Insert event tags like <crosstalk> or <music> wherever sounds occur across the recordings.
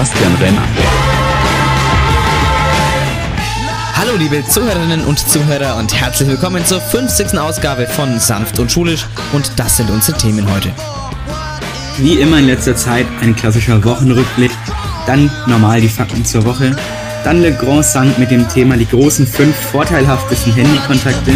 Sebastian Renner. Hallo liebe Zuhörerinnen und Zuhörer und herzlich willkommen zur 50. Ausgabe von Sanft und Schulisch und das sind unsere Themen heute. Wie immer in letzter Zeit ein klassischer Wochenrückblick, dann normal die Fakten zur Woche, dann Le Grand Sang mit dem Thema die großen fünf vorteilhaftesten Handykontakte.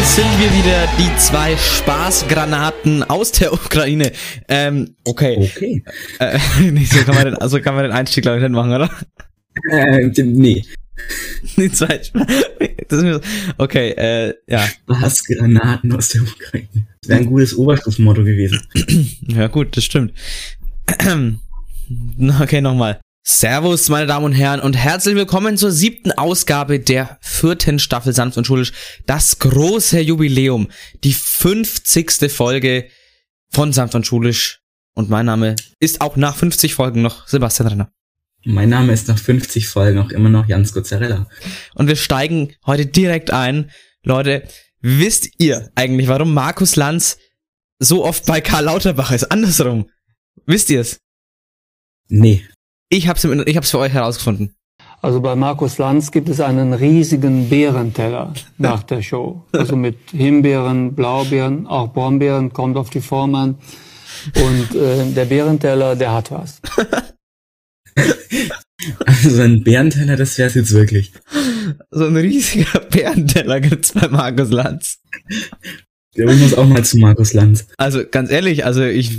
Hier sind wir wieder, die zwei Spaßgranaten aus der Ukraine. Ähm, okay. Okay. Äh, <laughs> nicht so kann man den, also kann man den Einstieg glaube ich nicht machen, oder? Äh, nee. <laughs> Die zwei. So, okay, äh, ja. Was Granaten aus der Ukraine. Das wäre ein gutes Oberstufenmotto gewesen. <clears throat> Ja gut, das stimmt. <clears throat> Okay, nochmal. Servus, meine Damen und Herren, und herzlich willkommen zur siebten Ausgabe der vierten Staffel Sanft und Schulisch. Das große Jubiläum, die 50. Folge von Sanft und Schulisch. Und mein Name ist auch nach 50 Folgen noch Sebastian Renner. Mein Name ist nach 50 Folgen auch immer noch Jans Gozzarella. Und wir steigen heute direkt ein. Leute, wisst ihr eigentlich, warum Markus Lanz so oft bei Karl Lauterbach ist? Andersrum. Wisst ihr es? Nee. Ich hab's, im- ich hab's für euch herausgefunden. Also bei Markus Lanz gibt es einen riesigen Beerenteller <laughs> nach der Show. Also mit Himbeeren, Blaubeeren, auch Brombeeren, kommt auf die Form an. Und äh, der Beerenteller, der hat was. Also ein Bärenteller, das wär's jetzt wirklich. So ein riesiger Bärenteller gibt's bei Markus Lanz. Ja, Ich muss auch mal zu Markus Lanz. Also ganz ehrlich, also ich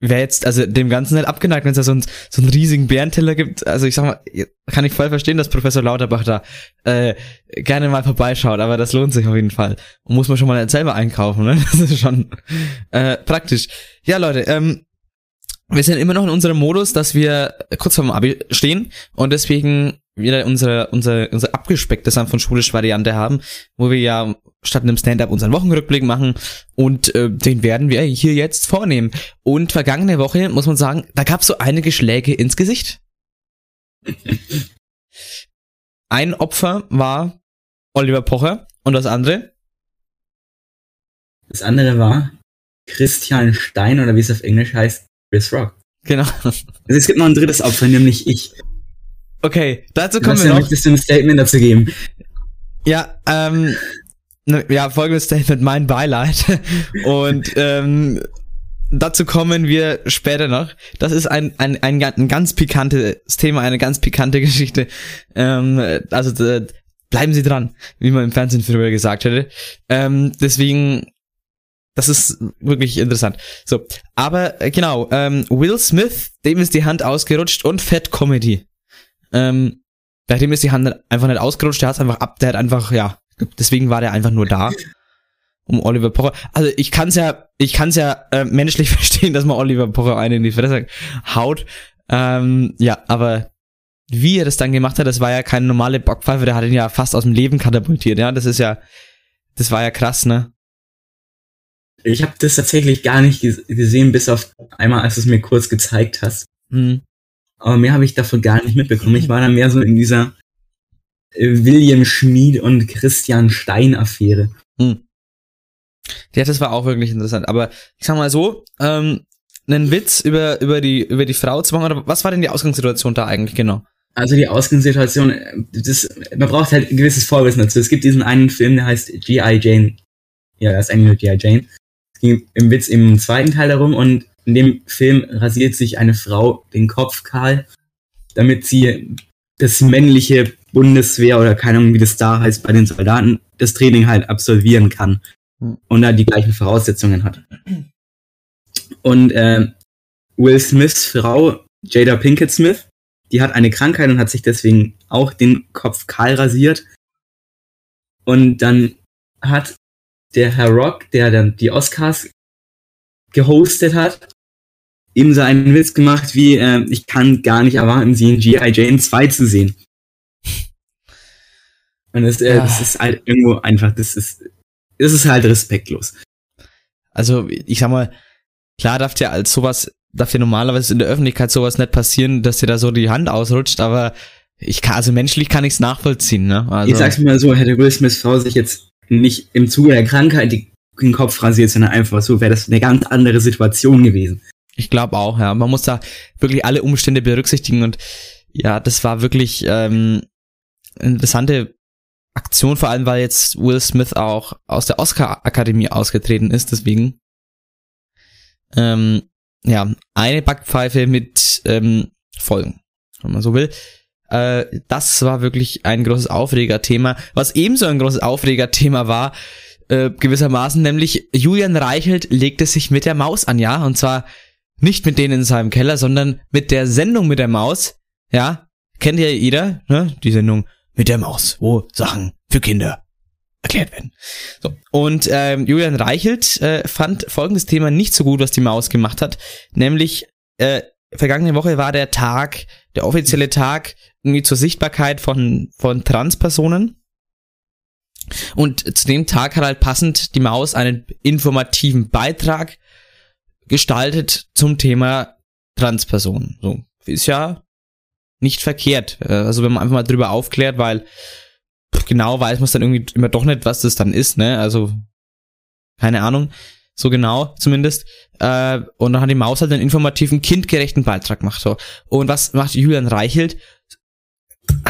wäre jetzt also dem Ganzen nicht abgeneigt, wenn es da so, ein, so einen riesigen Bärenteller gibt. Also ich sag mal, kann ich voll verstehen, dass Professor Lauterbach da äh, gerne mal vorbeischaut, aber das lohnt sich auf jeden Fall. Und muss man schon mal selber einkaufen, ne? <laughs> Das ist schon äh, praktisch. Ja, Leute, ähm, wir sind immer noch in unserem Modus, dass wir kurz vorm Abi stehen und deswegen wieder unsere, unsere, unsere abgespeckte Sanft von schulisch Variante haben, wo wir ja statt einem Stand-up unseren Wochenrückblick machen und äh, den werden wir hier jetzt vornehmen. Und vergangene Woche, muss man sagen, da gab es so einige Schläge ins Gesicht. <laughs> Ein Opfer war Oliver Pocher und das andere, Das andere war Christian Stein oder wie es auf Englisch heißt, Chris Rock. genau. Also es gibt noch ein drittes Opfer, nämlich ich. Okay, dazu kommen wir noch. möchtest du ein Statement dazu geben? Ja, ähm, ne, ja, folgendes Statement, mein Beileid. <laughs> Und ähm, dazu kommen wir später noch. Das ist ein, ein, ein, ein ganz pikantes Thema, eine ganz pikante <laughs> Geschichte. Ähm, also äh, bleiben Sie dran, wie man im Fernsehen früher gesagt hätte. Ähm, deswegen, das ist wirklich interessant. So, aber äh, genau, ähm, Will Smith, dem ist die Hand ausgerutscht und Fat Comedy. Ähm, bei dem ist die Hand einfach nicht ausgerutscht, der hat einfach ab, der hat einfach, ja, deswegen war der einfach nur da. Um Oliver Pocher. Also ich kann's ja, ich kann's ja äh, menschlich <laughs> verstehen, dass man Oliver Pocher einen in die Fresse haut. Ähm, ja, aber wie er das dann gemacht hat, das war ja keine normale Bockpfeife, der hat ihn ja fast aus dem Leben katapultiert, ja. Das ist ja, das war ja krass, ne? Ich habe das tatsächlich gar nicht ges- gesehen, bis auf einmal, als du es mir kurz gezeigt hast. Hm. Aber mehr habe ich davon gar nicht mitbekommen. Ich war dann mehr so in dieser äh, William Schmid und Christian Stein Affäre. Hm. Ja, das war auch wirklich interessant. Aber ich sag mal so, ähm, einen Witz über, über die, über die Frau zu machen, oder was war denn die Ausgangssituation da eigentlich genau? Also die Ausgangssituation, äh, das, man braucht halt ein gewisses Vorwissen dazu. Es gibt diesen einen Film, der heißt G.I. Jane. Ja, das ist eigentlich nur G.I. Jane. Ging im Witz im zweiten Teil darum und in dem Film rasiert sich eine Frau den Kopf kahl, damit sie das männliche Bundeswehr oder keine Ahnung, wie das da heißt, bei den Soldaten, das Training halt absolvieren kann Hm. und da die gleichen Voraussetzungen hat. Und äh, Will Smiths Frau, Jada Pinkett Smith, die hat eine Krankheit und hat sich deswegen auch den Kopf kahl rasiert. Und dann hat der Herr Rock, der dann die Oscars gehostet hat, ebenso einen Witz gemacht wie, äh, ich kann gar nicht erwarten, sie in G.I. Jane 2 zu sehen. Und das, äh, Ja. das ist halt irgendwo einfach, das ist, das ist halt respektlos. Also, ich sag mal, klar darf dir als sowas, darf dir normalerweise in der Öffentlichkeit sowas nicht passieren, dass dir da so die Hand ausrutscht, aber ich kann, also menschlich kann ich's nachvollziehen, ne? Also, Ich sag's mal so, hätte Will Smiths Frau sich jetzt nicht im Zuge der Krankheit den Kopf rasiert, sondern einfach so, wäre das eine ganz andere Situation gewesen. Ich glaube auch, ja. Man muss da wirklich alle Umstände berücksichtigen und ja, das war wirklich ähm, interessante Aktion, vor allem weil jetzt Will Smith auch aus der Oscar-Akademie ausgetreten ist, deswegen. Ähm, ja, eine Backpfeife mit ähm, Folgen, wenn man so will. Äh, das war wirklich ein großes Aufregerthema. Was ebenso ein großes Aufregerthema war, äh, gewissermaßen, nämlich Julian Reichelt legte sich mit der Maus an, ja, und zwar nicht mit denen in seinem Keller, sondern mit der Sendung mit der Maus, ja, kennt ja jeder, ne, die Sendung mit der Maus, wo Sachen für Kinder erklärt werden. So. Und ähm, Julian Reichelt äh, fand folgendes Thema nicht so gut, was die Maus gemacht hat, nämlich äh, vergangene Woche war der Tag, der offizielle Tag irgendwie zur Sichtbarkeit von von Transpersonen. Und zu dem Tag hat halt passend die Maus einen informativen Beitrag gestaltet zum Thema Transpersonen. So ist ja nicht verkehrt. Äh, Also wenn man einfach mal drüber aufklärt, weil genau weiß man es dann irgendwie immer doch nicht, was das dann ist, ne? Also keine Ahnung, so genau zumindest. Äh, und dann hat die Maus halt einen informativen, kindgerechten Beitrag gemacht. So. Und was macht Julian Reichelt?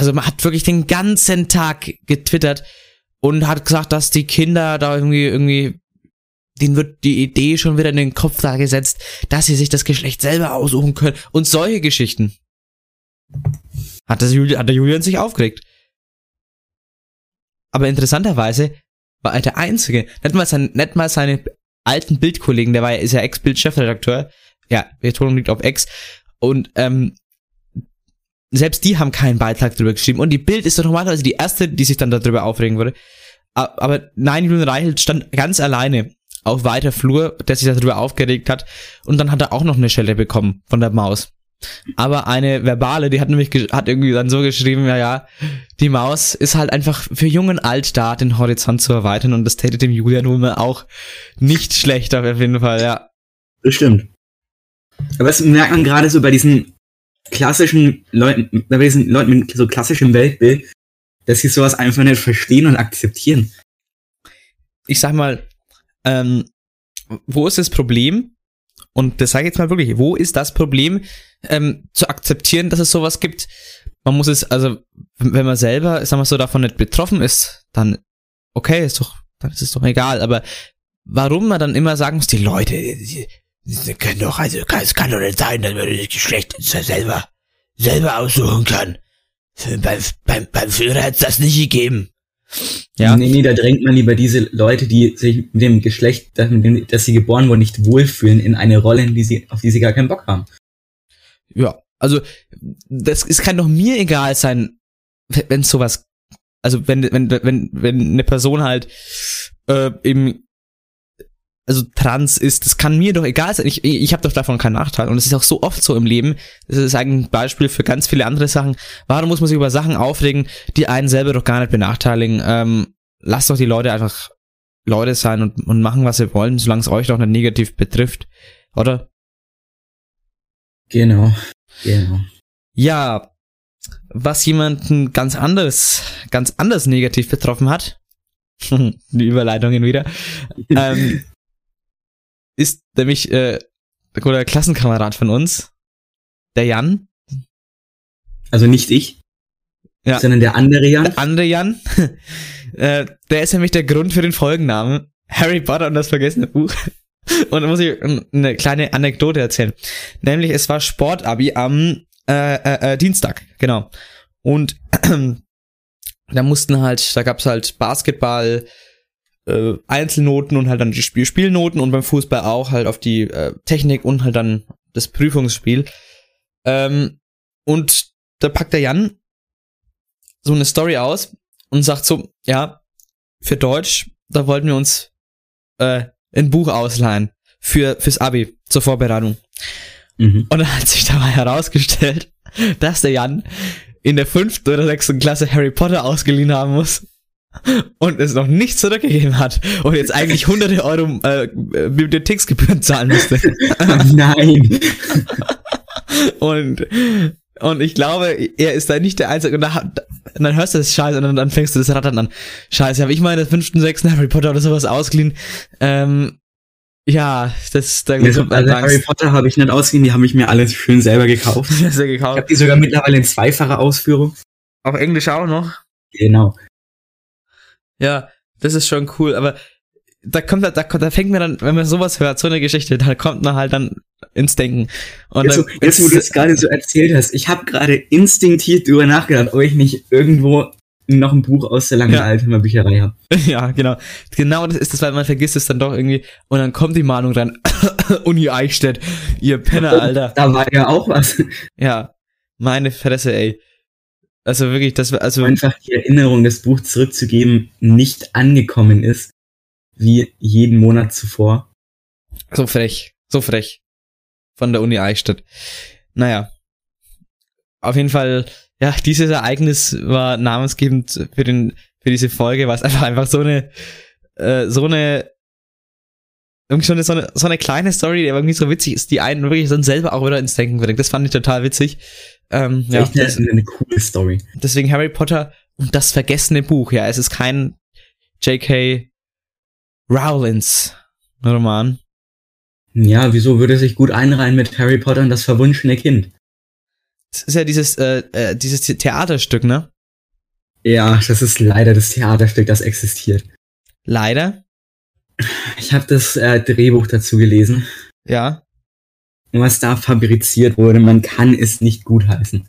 Also man hat wirklich den ganzen Tag getwittert und hat gesagt, dass die Kinder da irgendwie irgendwie denen wird die Idee schon wieder in den Kopf da gesetzt, dass sie sich das Geschlecht selber aussuchen können und solche Geschichten. Hat, das Juli, hat der Julian sich aufgeregt. Aber interessanterweise war er der Einzige, nicht mal, sein, nicht mal seine alten Bildkollegen, der war ist ja Ex-Bild-Chefredakteur, ja, Betonung liegt auf Ex, und ähm, selbst die haben keinen Beitrag drüber geschrieben. Und die Bild ist doch normalerweise die erste, die sich dann darüber aufregen würde. Aber nein, Julian Reichelt stand ganz alleine auf weiter Flur, der sich darüber aufgeregt hat. Und dann hat er auch noch eine Schelle bekommen von der Maus. Aber eine verbale, die hat nämlich hat irgendwie dann so geschrieben, ja, ja, die Maus ist halt einfach für jung und alt da, den Horizont zu erweitern. Und das täte dem Julian mal auch nicht schlecht auf jeden Fall, ja. Das stimmt. Aber das merkt man gerade so bei diesen klassischen Leuten, bei diesen Leuten mit so klassischem Weltbild, dass sie sowas einfach nicht verstehen und akzeptieren. ich sag mal, ähm, wo ist das Problem? Und das sage ich jetzt mal wirklich, wo ist das Problem, ähm, zu akzeptieren, dass es sowas gibt? Man muss es, also, wenn man selber, sagen wir so, davon nicht betroffen ist, dann, okay, ist doch, dann ist es doch egal. Aber warum man dann immer sagen muss, die Leute, die, die können doch, also, es kann doch nicht sein, dass man das Geschlecht selber, selber aussuchen kann. Beim, beim, beim Führer hat es das nicht gegeben. Ja. Nee, nee, da drängt man lieber diese Leute, die sich mit dem Geschlecht, das, mit dem, dass sie geboren wurden, nicht wohlfühlen, in eine Rolle, in die sie, auf die sie gar keinen Bock haben. Ja, also das es kann doch mir egal sein, wenn sowas, also wenn wenn wenn wenn eine Person halt äh, eben also trans ist, das kann mir doch egal sein. Ich ich habe doch davon keinen Nachteil und es ist auch so oft so im Leben. Das ist ein Beispiel für ganz viele andere Sachen. Warum muss man sich über Sachen aufregen, die einen selber doch gar nicht benachteiligen? Ähm, lasst doch die Leute einfach Leute sein und und machen was sie wollen, solange es euch doch nicht negativ betrifft, oder? Genau. Genau. Ja, was jemanden ganz anderes, ganz anders negativ betroffen hat, <laughs> die Überleitungen wieder, <laughs> ähm, ist nämlich äh, guter Klassenkamerad von uns, der Jan, Also nicht ich, Ja. sondern der andere Jan. der andere Jan, <laughs> äh, der ist nämlich der Grund für den Folgennamen Harry Potter und das vergessene Buch. <laughs> Und da muss ich eine kleine Anekdote erzählen. Nämlich, es war Sportabi am äh, äh, äh, Dienstag, genau. Und <clears throat> da mussten halt, da gab's halt Basketball, äh, Einzelnoten und halt dann die Spiel Spielnoten und beim Fußball auch halt auf die äh, Technik und halt dann das Prüfungsspiel. Ähm, und da packt der Jan so eine Story aus und sagt so, ja, für Deutsch, da wollten wir uns äh, ein Buch ausleihen für fürs Abi zur Vorbereitung. Mhm. Und dann hat sich dabei herausgestellt, <laughs> dass der Jan in der fünften oder sechsten Klasse Harry Potter ausgeliehen haben muss und es noch nicht zurückgegeben hat und jetzt eigentlich hunderte Euro äh, Bibliotheksgebühren zahlen müsste. <laughs> Nein. Und, und ich glaube, er ist da nicht der Einzige. Und, da, und dann hörst du das Scheiße und dann, dann fängst du das Rattern an. Scheiße, habe ich mal in der fünften, sechsten Harry Potter oder sowas ausgeliehen? Ähm, ja, das, da Also, kommt also Harry. Potter habe ich nicht ausgeliehen, die habe ich mir alles schön selber gekauft. <laughs> Ja Ich gekauft. habe die sogar mittlerweile in zweifacher Ausführung. Auf Englisch auch noch. Genau. Ja, das ist schon cool, aber da kommt da, da, da fängt mir dann, wenn man sowas hört, so eine Geschichte, da kommt man halt dann ins Denken. Und Jetzt, dann, wo- jetzt, wo du das gerade so erzählt hast, ich habe gerade instinktiv drüber nachgedacht, ob ich nicht irgendwo noch ein Buch aus der langen Ja. Altheimer Bücherei habe. <laughs> Ja, genau. Genau das ist das, weil man vergisst es dann doch irgendwie. Und dann kommt die Mahnung rein. <coughs> Uni Eichstätt, ihr Penner, Alter. Da war ja auch was. Ja, meine Fresse, ey. Also wirklich, das war, also, Einfach die Erinnerung, das Buch zurückzugeben, nicht angekommen ist, wie jeden Monat zuvor. so frech. So frech. Von der Uni Eichstätt. Naja. Auf jeden Fall, ja, dieses Ereignis war namensgebend für den, für diese Folge, weil es <laughs> einfach, einfach so eine, äh, so eine, irgendwie so eine, so eine, so eine kleine Story, die aber irgendwie so witzig ist, die einen wirklich dann selber auch wieder ins Denken bringt. Das fand ich total witzig. Ähm, ja, das, eine coole Story. deswegen Harry Potter und das vergessene Buch. Ja, es ist kein J.K. Rowlings Roman. Ja, wieso würde sich gut einreihen mit Harry Potter und das verwunschene Kind? Es ist ja dieses, äh, äh, dieses The- Theaterstück, ne? Ja, das ist leider das Theaterstück, das existiert. Leider. Ich habe das äh, Drehbuch dazu gelesen. Ja. Was da fabriziert wurde, man kann es nicht gutheißen.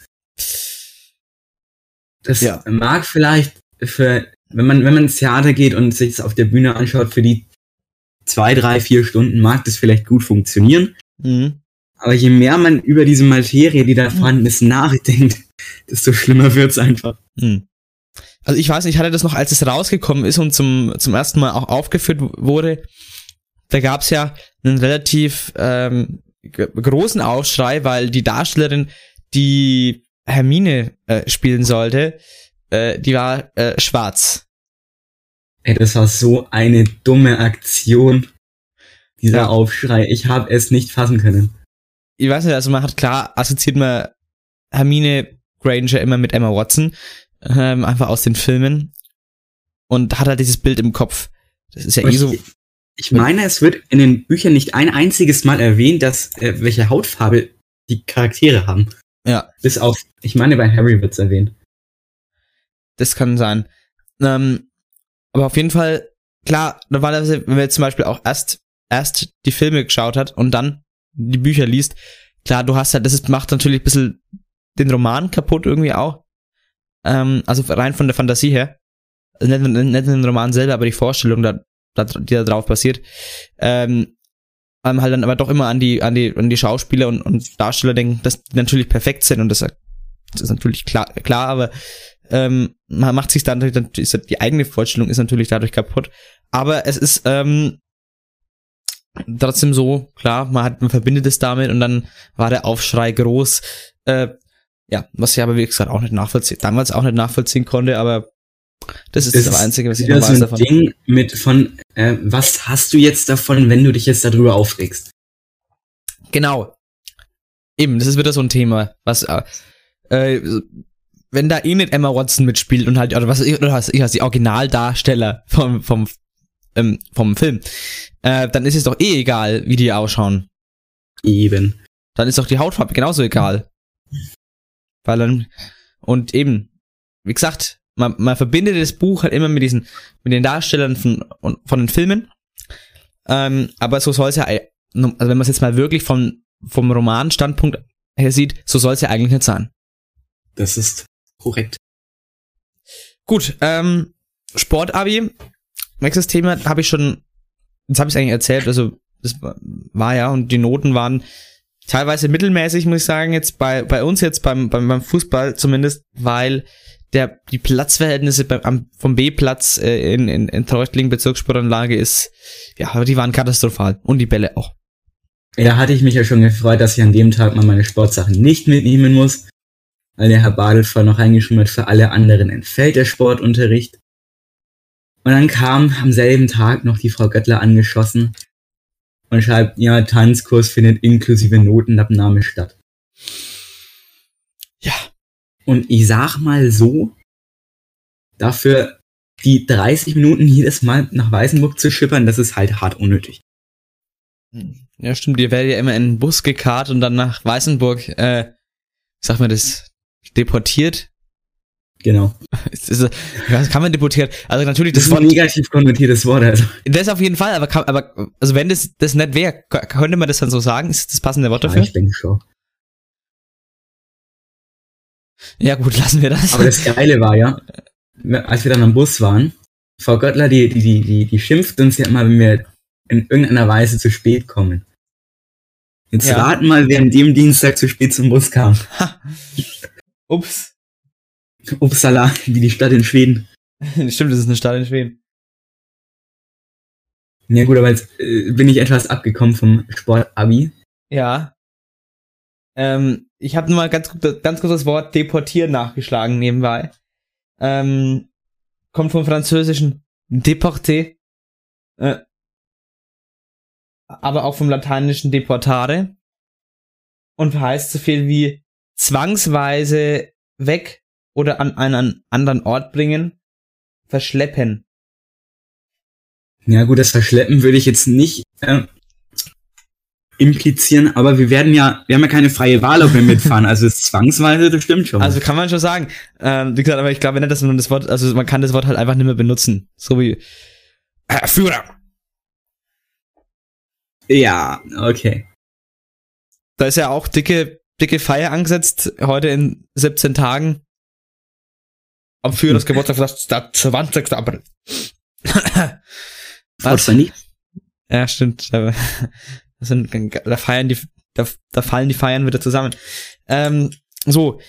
Das Ja. mag vielleicht für, wenn man, wenn man ins Theater geht und sich das auf der Bühne anschaut, für die zwei, drei, vier Stunden mag das vielleicht gut funktionieren. Mhm. Aber je mehr man über diese Materie, die da vorhanden ist, nachdenkt, desto schlimmer wird's einfach. Mhm. Also ich weiß nicht, ich hatte das noch, als es rausgekommen ist und zum, zum ersten Mal auch aufgeführt wurde, da gab's ja einen relativ ähm, großen Aufschrei, weil die Darstellerin, die Hermine äh, spielen sollte, äh, die war äh, schwarz. Ey, das war so eine dumme Aktion. Dieser Ja. Aufschrei. Ich habe es nicht fassen können. ich weiß nicht, also man hat klar assoziiert man Hermine Granger immer mit Emma Watson, ähm, einfach aus den Filmen und hat halt dieses Bild im Kopf. Das ist ja eh so. Ich, meine, es wird in den Büchern nicht ein einziges Mal erwähnt, dass äh, welche Hautfarbe die Charaktere haben. Ja, Bis auf, ich meine, bei Harry wird's erwähnt. das kann sein. Ähm, aber auf jeden Fall, klar, normalerweise, wenn man jetzt zum Beispiel auch erst, erst die Filme geschaut hat und dann die Bücher liest, klar, du hast halt, das ist, macht natürlich ein bisschen den Roman kaputt irgendwie auch. Ähm, also rein von der Fantasie her. Nicht, nicht den Roman selber, aber die Vorstellung, da, da, die da drauf passiert. Ähm, halt dann aber doch immer an die, an die, an die Schauspieler und, und Darsteller denken, dass die natürlich perfekt sind und das, das ist natürlich klar, klar, aber ähm, man macht sich dann, dann ist die eigene Vorstellung ist natürlich dadurch kaputt. Aber es ist ähm, trotzdem so, klar, man hat, man verbindet es damit und dann war der Aufschrei groß. Äh, ja, was ich aber wie gesagt auch nicht nachvollziehen, damals auch nicht nachvollziehen konnte, aber das ist das, Einzige, was ich noch weiß so ein davon. Ding mit von, äh, was hast du jetzt davon, wenn du dich jetzt darüber aufregst? Genau. Eben, das ist wieder so ein Thema, was äh, äh, wenn da eh nicht Emma Watson mitspielt und halt, oder was ich, oder was ich als die Originaldarsteller vom, vom, ähm, vom Film, äh, dann ist es doch eh egal, wie die ausschauen. Eben. Dann ist doch die Hautfarbe genauso egal. Weil dann, und eben, wie gesagt, man, man verbindet das Buch halt immer mit diesen, mit den Darstellern von, von den Filmen. Ähm, aber so soll es ja, also wenn man es jetzt mal wirklich vom, vom Romanstandpunkt her sieht, so soll es ja eigentlich nicht sein. Das ist korrekt. Gut, ähm, Sportabi. Nächstes Thema habe ich schon, das habe ich eigentlich erzählt, also das war ja und die Noten waren teilweise mittelmäßig, muss ich sagen, jetzt bei, bei uns jetzt beim, beim, beim Fußball zumindest, weil der, die Platzverhältnisse beim, am, vom B-Platz äh, in, in, in Treuchtlingen Bezirkssportanlage ist, ja, die waren katastrophal und die Bälle auch. Da hatte ich mich ja schon gefreut, dass ich an dem Tag mal meine Sportsachen nicht mitnehmen muss, weil der Herr Badelfer noch reingeschrieben hat, für alle anderen entfällt der Sportunterricht. Und dann kam am selben Tag noch die Frau Göttler angeschossen und schreibt, ja, Tanzkurs findet inklusive Notenabnahme statt. Ja. Und ich sag mal so, dafür die 30 Minuten jedes Mal nach Weißenburg zu schippern, das ist halt hart unnötig. Ja, stimmt, ihr werdet ja immer in den Bus gekarrt und dann nach Weißenburg, äh, sag mal das, deportiert. Genau. <laughs> Ist, kann man deportiert? Also natürlich, Das das, ist ein Wort, negativ konnotiertes Wort, also. das auf jeden Fall, aber, kann, aber also wenn das, das nicht wäre, könnte man das dann so sagen? Ist das passende Wort Ja, dafür? ich denke schon. Ja gut, <laughs> lassen wir das. Aber das Geile war ja, als wir dann am Bus waren, Frau Göttler, die, die, die, die, die schimpft uns ja immer, wenn wir in irgendeiner Weise zu spät kommen. Jetzt Ja. raten mal, wer an dem Dienstag zu spät zum Bus kam. <laughs> Ups. Uppsala, wie die Stadt in Schweden. <laughs> Stimmt, das ist eine Stadt in Schweden. Ja gut, aber jetzt äh, bin ich etwas abgekommen vom Sportabi. Ja. Ähm, ich habe nur mal ganz, ganz kurz das Wort deportieren nachgeschlagen nebenbei. Ähm, kommt vom französischen deporté, äh, aber auch vom lateinischen deportare und heißt so viel wie zwangsweise weg oder an einen anderen Ort bringen, verschleppen. Ja gut, das Verschleppen würde ich jetzt nicht äh, implizieren, aber wir werden ja, wir haben ja keine freie Wahl, ob wir mitfahren. Also es ist zwangsweise, das stimmt schon. Also kann man schon sagen. Ähm, wie gesagt, aber ich glaube nicht, dass man das Wort, also man kann das Wort halt einfach nicht mehr benutzen. So wie Herr Führer. ja, okay. Da ist ja auch dicke, dicke Feier angesetzt, heute in 17 Tagen. Am Führers Geburtstag, das der 20. April. <laughs> Was? Nicht. Ja, stimmt. Da, sind, da feiern die, da, da fallen die Feiern wieder zusammen. Ähm, so,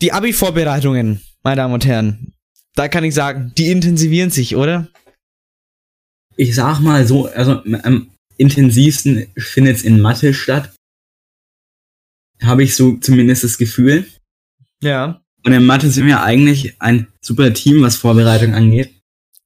die Abi-Vorbereitungen, meine Damen und Herren. Da kann ich sagen, die intensivieren sich, oder? Ich sag mal so, also am intensivsten findet es in Mathe statt. Habe ich so zumindest das Gefühl. Ja. Und in Mathe sind wir eigentlich ein super Team, was Vorbereitung angeht.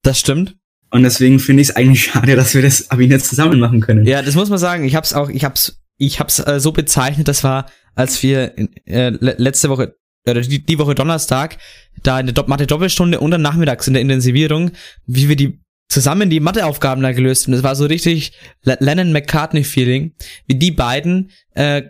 Das stimmt. Und deswegen finde ich es eigentlich schade, dass wir das Abi nicht zusammen machen können. Ja, das muss man sagen. Ich hab's auch, ich hab's, ich hab's äh, so bezeichnet, das war, als wir äh, le letzte Woche, oder die, die Woche Donnerstag, da in der Dop Mathe Doppelstunde und dann nachmittags in der Intensivierung, wie wir die zusammen die Matheaufgaben da gelöst haben. Das war so richtig Le- Lennon McCartney Feeling, wie die beiden äh,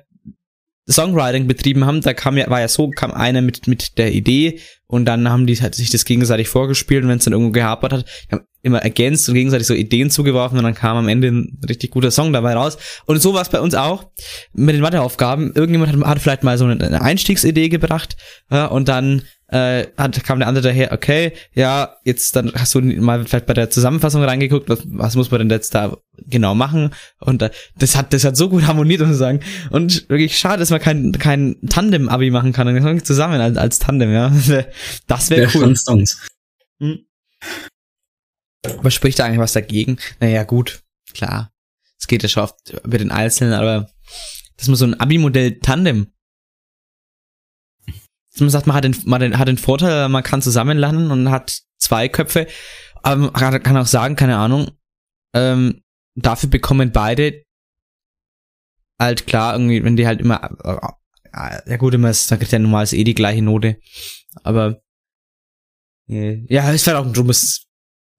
Songwriting betrieben haben. Da kam ja, war ja so, kam einer mit mit der Idee und dann haben die halt sich das gegenseitig vorgespielt und wenn es dann irgendwo gehapert hat, haben immer ergänzt und gegenseitig so Ideen zugeworfen und dann kam am Ende ein richtig guter Song dabei raus. Und so war es bei uns auch mit den Matheaufgaben. Irgendjemand hat, hat vielleicht mal so eine, Einstiegsidee gebracht ja, und dann äh, hat, kam der andere daher, okay, ja, jetzt dann hast du mal vielleicht bei der Zusammenfassung reingeguckt, was, was muss man denn jetzt da genau machen? Und äh, das hat das hat so gut harmoniert, muss ich sagen. Und wirklich schade, dass man kein, kein Tandem-Abi machen kann, zusammen als, als Tandem, ja. <laughs> Das wäre cool. Songs. Aber spricht da eigentlich was dagegen? Naja, gut, klar. Es geht ja schon oft über den Einzelnen, aber das ist so ein Abi-Modell Tandem. Man sagt, man hat den, man hat den Vorteil, man kann zusammen lernen und hat zwei Köpfe. Aber man kann auch sagen, keine Ahnung, ähm, dafür bekommen beide halt klar, irgendwie, wenn die halt immer, äh, ja gut, immer ist, dann kriegt ja normalerweise eh die gleiche Note. Aber, äh, ja, ist vielleicht auch ein dummes,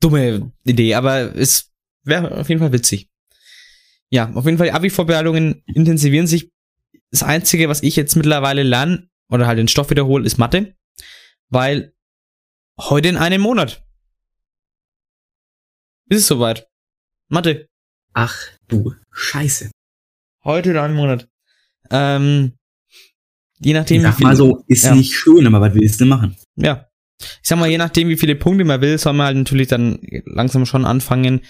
dumme Idee, aber es wäre auf jeden Fall witzig. Ja, auf jeden Fall die Abi-Vorbereitungen intensivieren sich. Das Einzige, was ich jetzt mittlerweile lerne oder halt den Stoff wiederhole, ist Mathe, weil heute in einem Monat ist es soweit. Mathe. Ach du Scheiße. Heute in einem Monat. Ähm, je nachdem, Ich sag mal so, ist Ja. nicht schön, aber was willst du machen? Ja. Ich sag mal, je nachdem, wie viele Punkte man will, soll man halt natürlich dann langsam schon anfangen,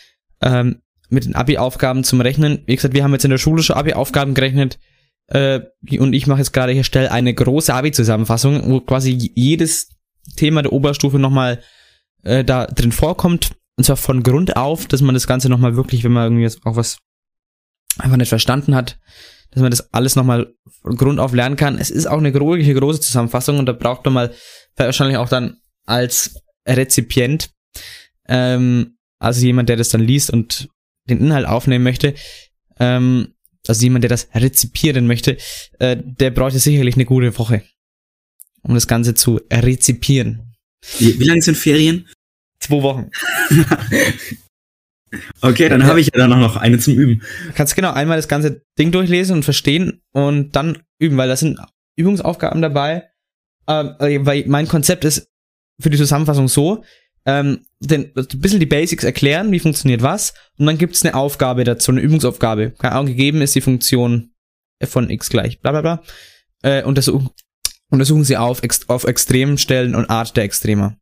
ähm, mit den Abi-Aufgaben zum Rechnen. Wie gesagt, wir haben jetzt in der Schule schon Abi-Aufgaben gerechnet, äh, und ich mache jetzt gerade hier stelle eine große Abi-Zusammenfassung, wo quasi jedes Thema der Oberstufe nochmal äh, da drin vorkommt. Und zwar von Grund auf, dass man das Ganze nochmal wirklich, wenn man irgendwie jetzt auch was einfach nicht verstanden hat, dass man das alles nochmal von Grund auf lernen kann. Es ist auch eine große, große Zusammenfassung und da braucht man mal wahrscheinlich auch dann als Rezipient, ähm, also jemand, der das dann liest und den Inhalt aufnehmen möchte, ähm, also jemand, der das rezipieren möchte, äh, der bräuchte sicherlich eine gute Woche, um das Ganze zu rezipieren. Wie, wie lange sind Ferien? Zwei Wochen. <laughs> Okay, dann Ja. habe ich ja dann auch noch eine zum Üben. Du kannst genau einmal das ganze Ding durchlesen und verstehen und dann üben, weil da sind Übungsaufgaben dabei. Äh, weil mein Konzept ist für die Zusammenfassung so, ähm, den, ein bisschen die Basics erklären, wie funktioniert was, und dann gibt es eine Aufgabe dazu, eine Übungsaufgabe. Keine Ahnung, gegeben ist die Funktion von x gleich bla bla bla. Äh, untersuchen, untersuchen sie auf, ex, auf Extremstellen und Art der Extremer.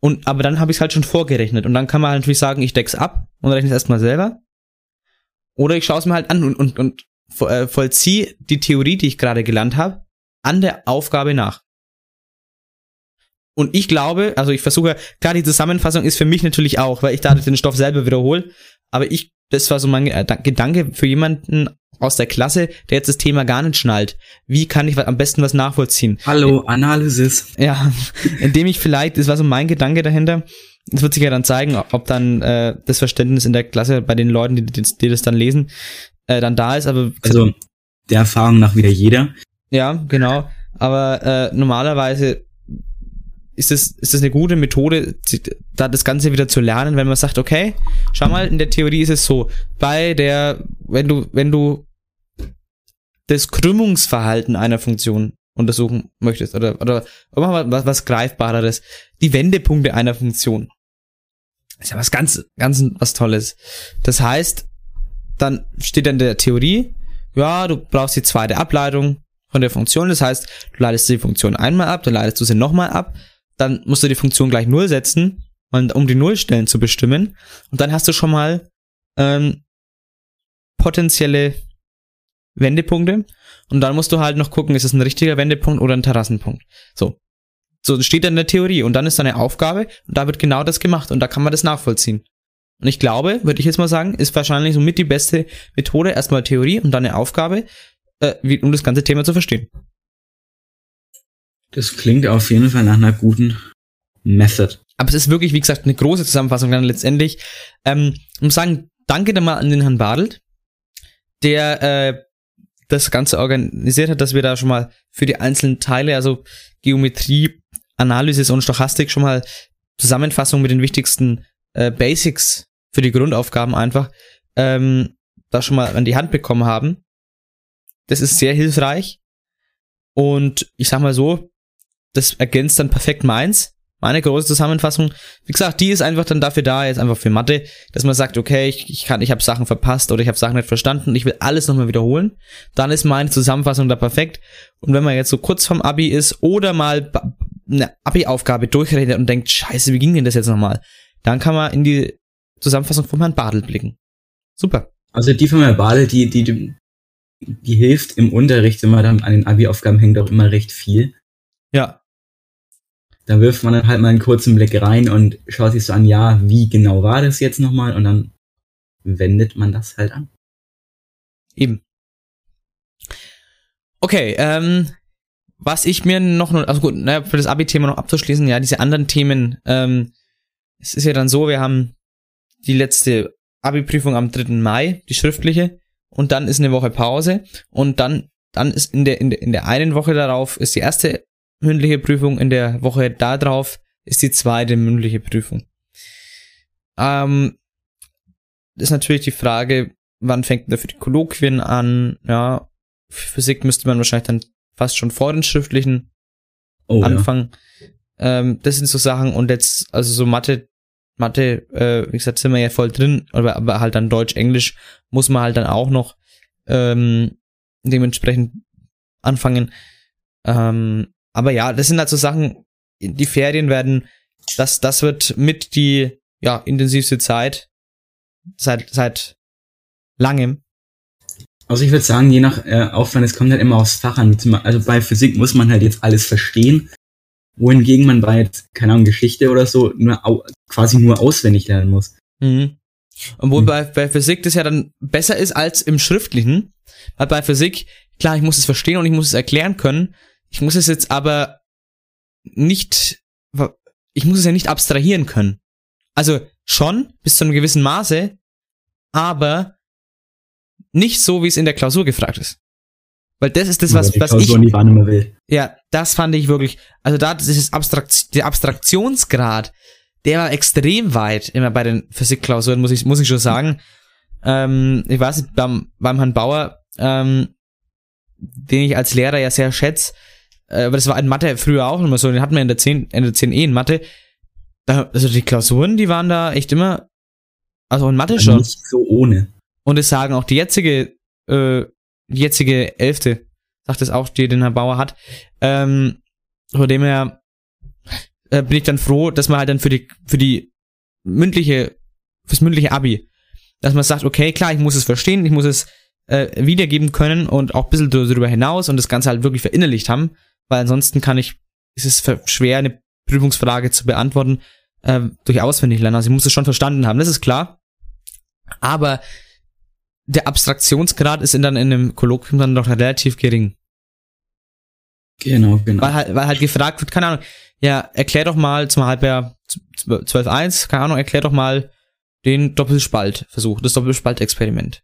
Und aber dann habe ich es halt schon vorgerechnet und dann kann man halt natürlich sagen, ich deck's ab und rechne es erstmal selber. Oder ich schaue es mir halt an und, und, und äh, vollziehe die Theorie, die ich gerade gelernt habe, an der Aufgabe nach. Und ich glaube, also ich versuche, klar, die Zusammenfassung ist für mich natürlich auch, weil ich da den Stoff selber wiederhole, aber ich, das war so mein äh, Gedanke für jemanden aus der Klasse, der jetzt das Thema gar nicht schnallt. Wie kann ich am besten was nachvollziehen? Hallo, Analysis. Ja, indem ich vielleicht, das war so mein Gedanke dahinter, es wird sich ja dann zeigen, ob dann äh, das Verständnis in der Klasse bei den Leuten, die, die, die das dann lesen, äh, dann da ist, aber Also der Erfahrung nach wieder jeder. ja, genau. Aber äh, normalerweise ist es ist das eine gute Methode, da das Ganze wieder zu lernen, wenn man sagt, okay, schau mal, in der Theorie ist es so, bei der, wenn du, wenn du das Krümmungsverhalten einer Funktion untersuchen möchtest, oder, oder machen wir was, was Greifbareres, die Wendepunkte einer Funktion. ist ja was ganz, ganz was Tolles. Das heißt, dann steht dann in der Theorie, ja, du brauchst die zweite Ableitung von der Funktion. Das heißt, du leitest die Funktion einmal ab, dann leitest du sie nochmal ab, dann musst du die Funktion gleich null setzen, und- um die Nullstellen zu bestimmen. Und dann hast du schon mal ähm, potenzielle Wendepunkte. Und dann musst du halt noch gucken, ist es ein richtiger Wendepunkt oder ein Terrassenpunkt. So. So steht dann in der Theorie. Und dann ist da eine Aufgabe und da wird genau das gemacht und da kann man das nachvollziehen. Und ich glaube, würde ich jetzt mal sagen, ist wahrscheinlich somit die beste Methode. Erstmal Theorie und dann eine Aufgabe, äh, wie, um das ganze Thema zu verstehen. Das klingt auf jeden Fall nach einer guten Method. Aber es ist wirklich, wie gesagt, eine große Zusammenfassung dann letztendlich. Ähm, muss sagen, danke da mal an den Herrn Badelt, der äh, das Ganze organisiert hat, dass wir da schon mal für die einzelnen Teile, also Geometrie, Analysis und Stochastik schon mal Zusammenfassung mit den wichtigsten äh, Basics für die Grundaufgaben einfach ähm, da schon mal an die Hand bekommen haben. Das ist sehr hilfreich. Und ich sag mal so, das ergänzt dann perfekt meins. Meine große Zusammenfassung, wie gesagt, die ist einfach dann dafür da, jetzt einfach für Mathe, dass man sagt, okay, ich, ich kann, ich habe Sachen verpasst oder ich habe Sachen nicht verstanden, ich will alles nochmal wiederholen. Dann ist meine Zusammenfassung da perfekt. Und wenn man jetzt so kurz vom Abi ist oder mal eine Abi-Aufgabe durchrechnet und denkt, scheiße, wie ging denn das jetzt nochmal? Dann kann man in die Zusammenfassung von Herrn Bartel blicken. Super. Also die von der Bade, die, die, die, die hilft im Unterricht immer dann an den Abi-Aufgaben hängt auch immer recht viel. Ja, Da wirft man dann halt mal einen kurzen Blick rein und schaut sich so an, ja, wie genau war das jetzt nochmal? Und dann wendet man das halt an. Eben. Okay, ähm, was ich mir noch, also gut, naja, für das Abi-Thema noch abzuschließen, ja, diese anderen Themen, ähm, es ist ja dann so, wir haben die letzte Abi-Prüfung am 3. Mai, die schriftliche, und dann ist eine Woche Pause, und dann, dann ist in der, in der, in der einen Woche darauf ist die erste mündliche Prüfung, in der Woche darauf ist die zweite mündliche Prüfung. Ähm, ist natürlich die Frage, wann fängt denn für die Kolloquien an? Ja, für Physik müsste man wahrscheinlich dann fast schon vor den schriftlichen Oh, ja. anfangen. Ähm, das sind so Sachen und jetzt, also so Mathe, Mathe, äh, wie gesagt, sind wir ja voll drin, aber, aber halt dann Deutsch, Englisch muss man halt dann auch noch ähm, dementsprechend anfangen. Ähm, aber ja, das sind halt so Sachen, die Ferien werden, das, das wird mit die ja, intensivste Zeit seit, seit langem. Also ich würde sagen, je nach äh, Aufwand, es kommt halt immer aufs Fach an. Also bei Physik muss man halt jetzt alles verstehen, wohingegen man bei jetzt, keine Ahnung, Geschichte oder so nur quasi nur auswendig lernen muss. Mhm. Obwohl Hm. bei, bei Physik das ja dann besser ist als im Schriftlichen. Weil bei Physik, klar, ich muss es verstehen und ich muss es erklären können. Ich muss es jetzt aber nicht, ich muss es ja nicht abstrahieren können. Also schon, bis zu einem gewissen Maße, aber nicht so, wie es in der Klausur gefragt ist. Weil das ist das, was, was ich, ja, das fand ich wirklich, also da, das ist Abstrakt, der Abstraktionsgrad, der war extrem weit, immer bei den Physikklausuren, muss ich, muss ich schon sagen. Ähm, ich weiß nicht, beim, beim Herrn Bauer, ähm, den ich als Lehrer ja sehr schätze, aber das war in Mathe früher auch immer so, den hatten wir in der 10, in der 10e in Mathe. Da, also die Klausuren, die waren da echt immer, also in Mathe Also schon. nicht so ohne. Und es sagen auch die jetzige, äh, die jetzige Elfte, sagt es auch, die den Herr Bauer hat. Ähm, von dem her äh, bin ich dann froh, dass man halt dann für die, für die mündliche, fürs mündliche Abi, dass man sagt, okay, klar, ich muss es verstehen, ich muss es äh, wiedergeben können und auch ein bisschen darüber hinaus und das Ganze halt wirklich verinnerlicht haben, weil ansonsten kann ich, ist es schwer, eine Prüfungsfrage zu beantworten, äh, durch auswendig lernen. Also ich muss es schon verstanden haben, das ist klar. Aber der Abstraktionsgrad ist in dann in einem Kolloquium dann noch relativ gering. Genau, genau. Weil halt, weil halt gefragt wird, keine Ahnung, ja, erklär doch mal zum Halbjahr 12.1, keine Ahnung, erklär doch mal den Doppelspaltversuch, das Doppelspaltexperiment.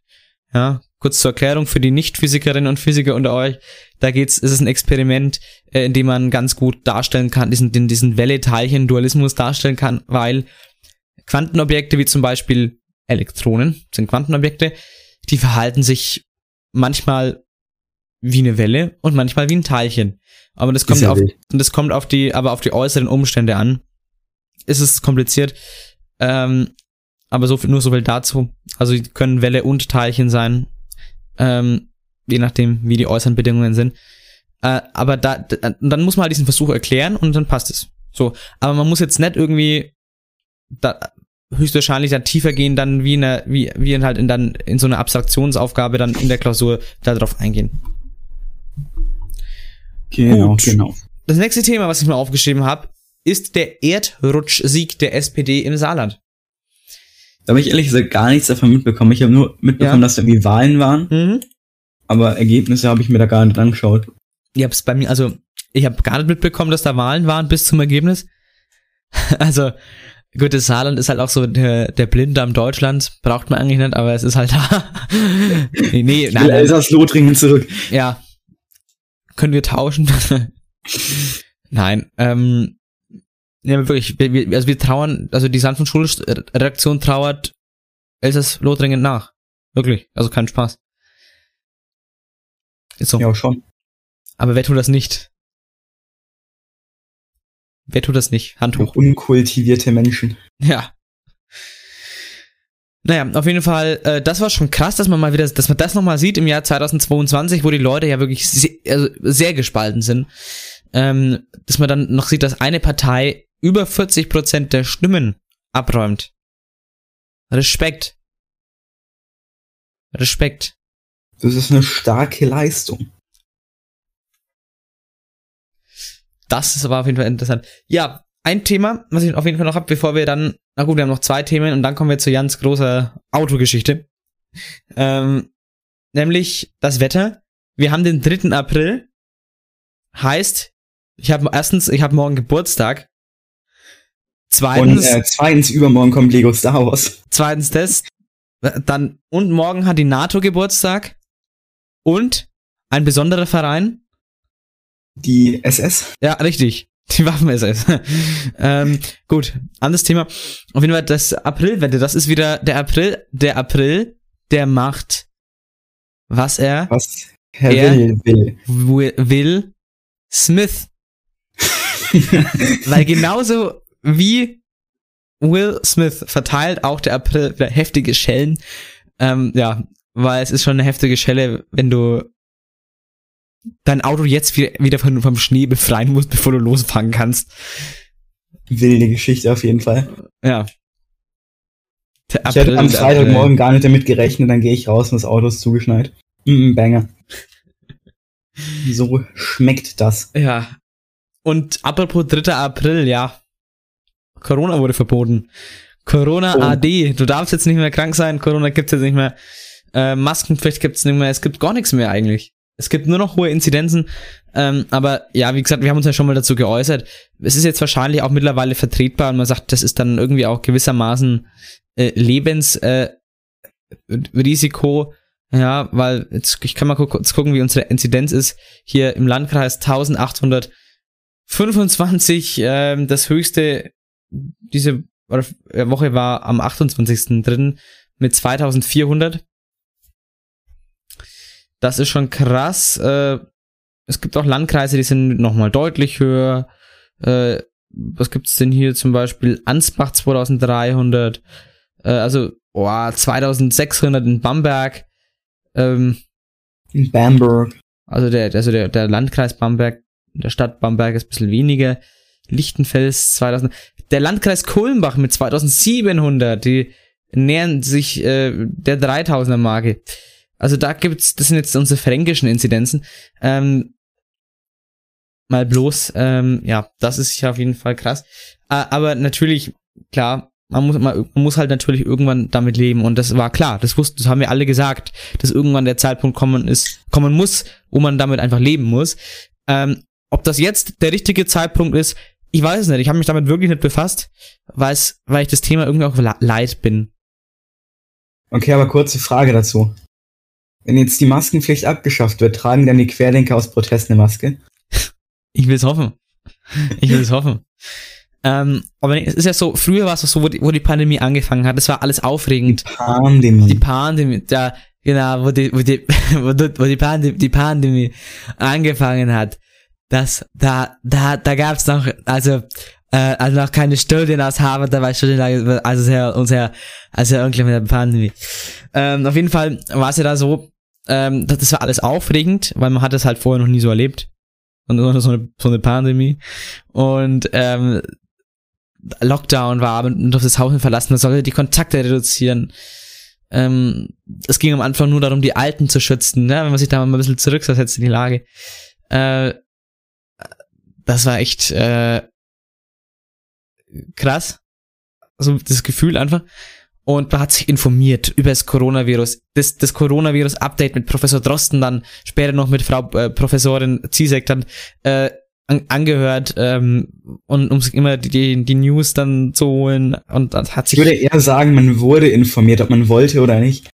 Ja, kurz zur Erklärung für die Nicht-Physikerinnen und Physiker unter euch. Da geht's, es ist ein Experiment, äh, in dem man ganz gut darstellen kann, diesen, den, diesen Welle-Teilchen-Dualismus darstellen kann, weil Quantenobjekte wie zum Beispiel Elektronen sind Quantenobjekte, die verhalten sich manchmal wie eine Welle und manchmal wie ein Teilchen. Aber das kommt auf, das kommt auf die, aber auf die äußeren Umstände an. Ist es kompliziert. Ähm, aber so viel, nur so viel dazu. Also können Welle und Teilchen sein. Ähm, je nachdem, wie die äußeren Bedingungen sind. Äh, aber da, da, dann muss man halt diesen Versuch erklären und dann passt es. So. Aber man muss jetzt nicht irgendwie da, höchstwahrscheinlich dann tiefer gehen, dann wie in einer, wie, wie halt in dann in so einer Abstraktionsaufgabe dann in der Klausur darauf eingehen. Genau, Gut. genau. Das nächste Thema, was ich mir aufgeschrieben habe, ist der Erdrutschsieg der SPD im Saarland. Da habe ich ehrlich gesagt gar nichts davon mitbekommen. Ich habe nur mitbekommen, Ja. dass da irgendwie Wahlen waren, Mhm. Aber Ergebnisse habe ich mir da gar nicht angeschaut. Ich hab's bei mir, also ich habe gar nicht mitbekommen, dass da Wahlen waren bis zum Ergebnis. <laughs> Also gut, das Saarland ist halt auch so der, der Blinddarm Deutschlands, braucht man eigentlich nicht, aber es ist halt da. <laughs> nee, nee, nein, will nein, Elsass-Lothringen zurück. ja. Können wir tauschen? <laughs> nein, ähm, ja, wirklich, wir, wir- also wir trauern, also die Sand von Schulredaktion trauert Elsass Lothringen nach. Wirklich, also kein Spaß. Ist so. Ja, schon. Aber wer tut das nicht? Wer tut das nicht? Handtuch. Noch unkultivierte Menschen. Ja. Naja, auf jeden Fall, äh, das war schon krass, dass man mal wieder, dass man das nochmal sieht im Jahr 2022, wo die Leute ja wirklich sehr, also sehr gespalten sind. Ähm, dass man dann noch sieht, dass eine Partei über 40% der Stimmen abräumt. Respekt. Respekt. Das ist eine starke Leistung. Das ist aber auf jeden Fall interessant. Ja, ein Thema, was ich auf jeden Fall noch hab, bevor wir dann, na gut, wir haben noch zwei Themen und dann kommen wir zu Jans großer Autogeschichte. Ähm, nämlich das Wetter. Wir haben den 3. April. Heißt, ich habe erstens, ich habe morgen Geburtstag. Und Zweitens, äh, zweitens, übermorgen kommt Lego Star Wars. zweitens das. Dann, und morgen hat die NATO Geburtstag. Und ein besonderer Verein, Die SS. Ja, richtig. Die Waffen-SS. <laughs> ähm, gut, anderes Thema. Auf jeden Fall das Aprilwette, das ist wieder der April, der April, der macht, was er Was Herr Er- Will will. wi- will, Smith. <laughs> Weil genauso wie Will Smith verteilt auch der April heftige Schellen. Ähm, ja, weil es ist schon eine heftige Schelle, wenn du dein Auto jetzt wieder, von, vom Schnee befreien musst, bevor du losfahren kannst. Wilde Geschichte auf jeden Fall. Ja. Der Ich hätte am Freitagmorgen gar nicht damit gerechnet, dann gehe ich raus und das Auto ist zugeschneit. Mm, Banger. So schmeckt das. Ja. Und apropos 3. April, ja. Corona wurde verboten. Corona Oh. AD. Du darfst jetzt nicht mehr krank sein. Corona gibt's jetzt nicht mehr. Äh, Maskenpflicht gibt's nicht mehr. Es gibt gar nichts mehr eigentlich. Es gibt nur noch hohe Inzidenzen. Ähm, aber ja, wie gesagt, wir haben uns ja schon mal dazu geäußert. Es ist jetzt wahrscheinlich auch mittlerweile vertretbar und man sagt, das ist dann irgendwie auch gewissermaßen äh, Lebensrisiko. Äh, ja, weil jetzt, ich kann mal kurz gucken, wie unsere Inzidenz ist. Hier im Landkreis 1825. Ähm, das höchste diese äh, Woche war am 28.3. mit 2400. Das ist schon krass. Äh, es gibt auch Landkreise, die sind nochmal deutlich höher. Äh, was gibt's denn hier zum Beispiel? Ansbach 2300. Äh, also oh, 2600 in Bamberg. Ähm, In Bamberg. also der, also der, der Landkreis Bamberg, der Stadt Bamberg ist ein bisschen weniger. Lichtenfels 2000. Der Landkreis Kulmbach mit 2700, die nähern sich äh, der 3000er Marke. Also da gibt's, das sind jetzt unsere fränkischen Inzidenzen. Ähm, mal bloß, ähm, ja, das ist ja auf jeden Fall krass. Aber natürlich, klar, man muss, man, man muss halt natürlich irgendwann damit leben und das war klar, das wussten, das haben wir alle gesagt, dass irgendwann der Zeitpunkt kommen ist, kommen muss, wo man damit einfach leben muss. Ähm, ob das jetzt der richtige Zeitpunkt ist, ich weiß es nicht. Ich habe mich damit wirklich nicht befasst, weil ich das Thema irgendwie auch le- leid bin. Okay, aber kurze Frage dazu. Wenn jetzt die Maskenpflicht abgeschafft wird, tragen dann die Querdenker aus Protest eine Maske? Ich will es hoffen. Ich will es hoffen. Ähm, aber es ist ja so, früher war es so, wo die, wo die Pandemie angefangen hat, es war alles aufregend. Die Pandemie. Pandemie, da, genau, wo die, wo die, <laughs> wo die, wo die, Pandemie, die Pandemie angefangen hat, das, da, da, da gab's noch, also, äh, also noch keine Studien aus Harvard, da war Studienlage, also sehr, und sehr, also unglücklich mit der Pandemie. Ähm, auf jeden Fall war es ja da so, ähm, das, das war alles aufregend, weil man hat es halt vorher noch nie so erlebt. Und so eine, so eine Pandemie. Und, ähm, Lockdown war, man durfte das Haus nicht verlassen, man sollte die Kontakte reduzieren. Ähm, es ging am Anfang nur darum, die Alten zu schützen, ne? wenn man sich da mal ein bisschen zurückversetzt in die Lage. Äh, das war echt äh, krass. So das Gefühl einfach. Und man hat sich informiert über das Coronavirus. Das, das Coronavirus-Update mit Professor Drosten dann, später noch mit Frau äh, Professorin Ziesek dann äh, an, angehört ähm, und um sich immer die, die, News dann zu holen. Und hat Ich sich würde eher sagen, man wurde informiert, ob man wollte oder nicht.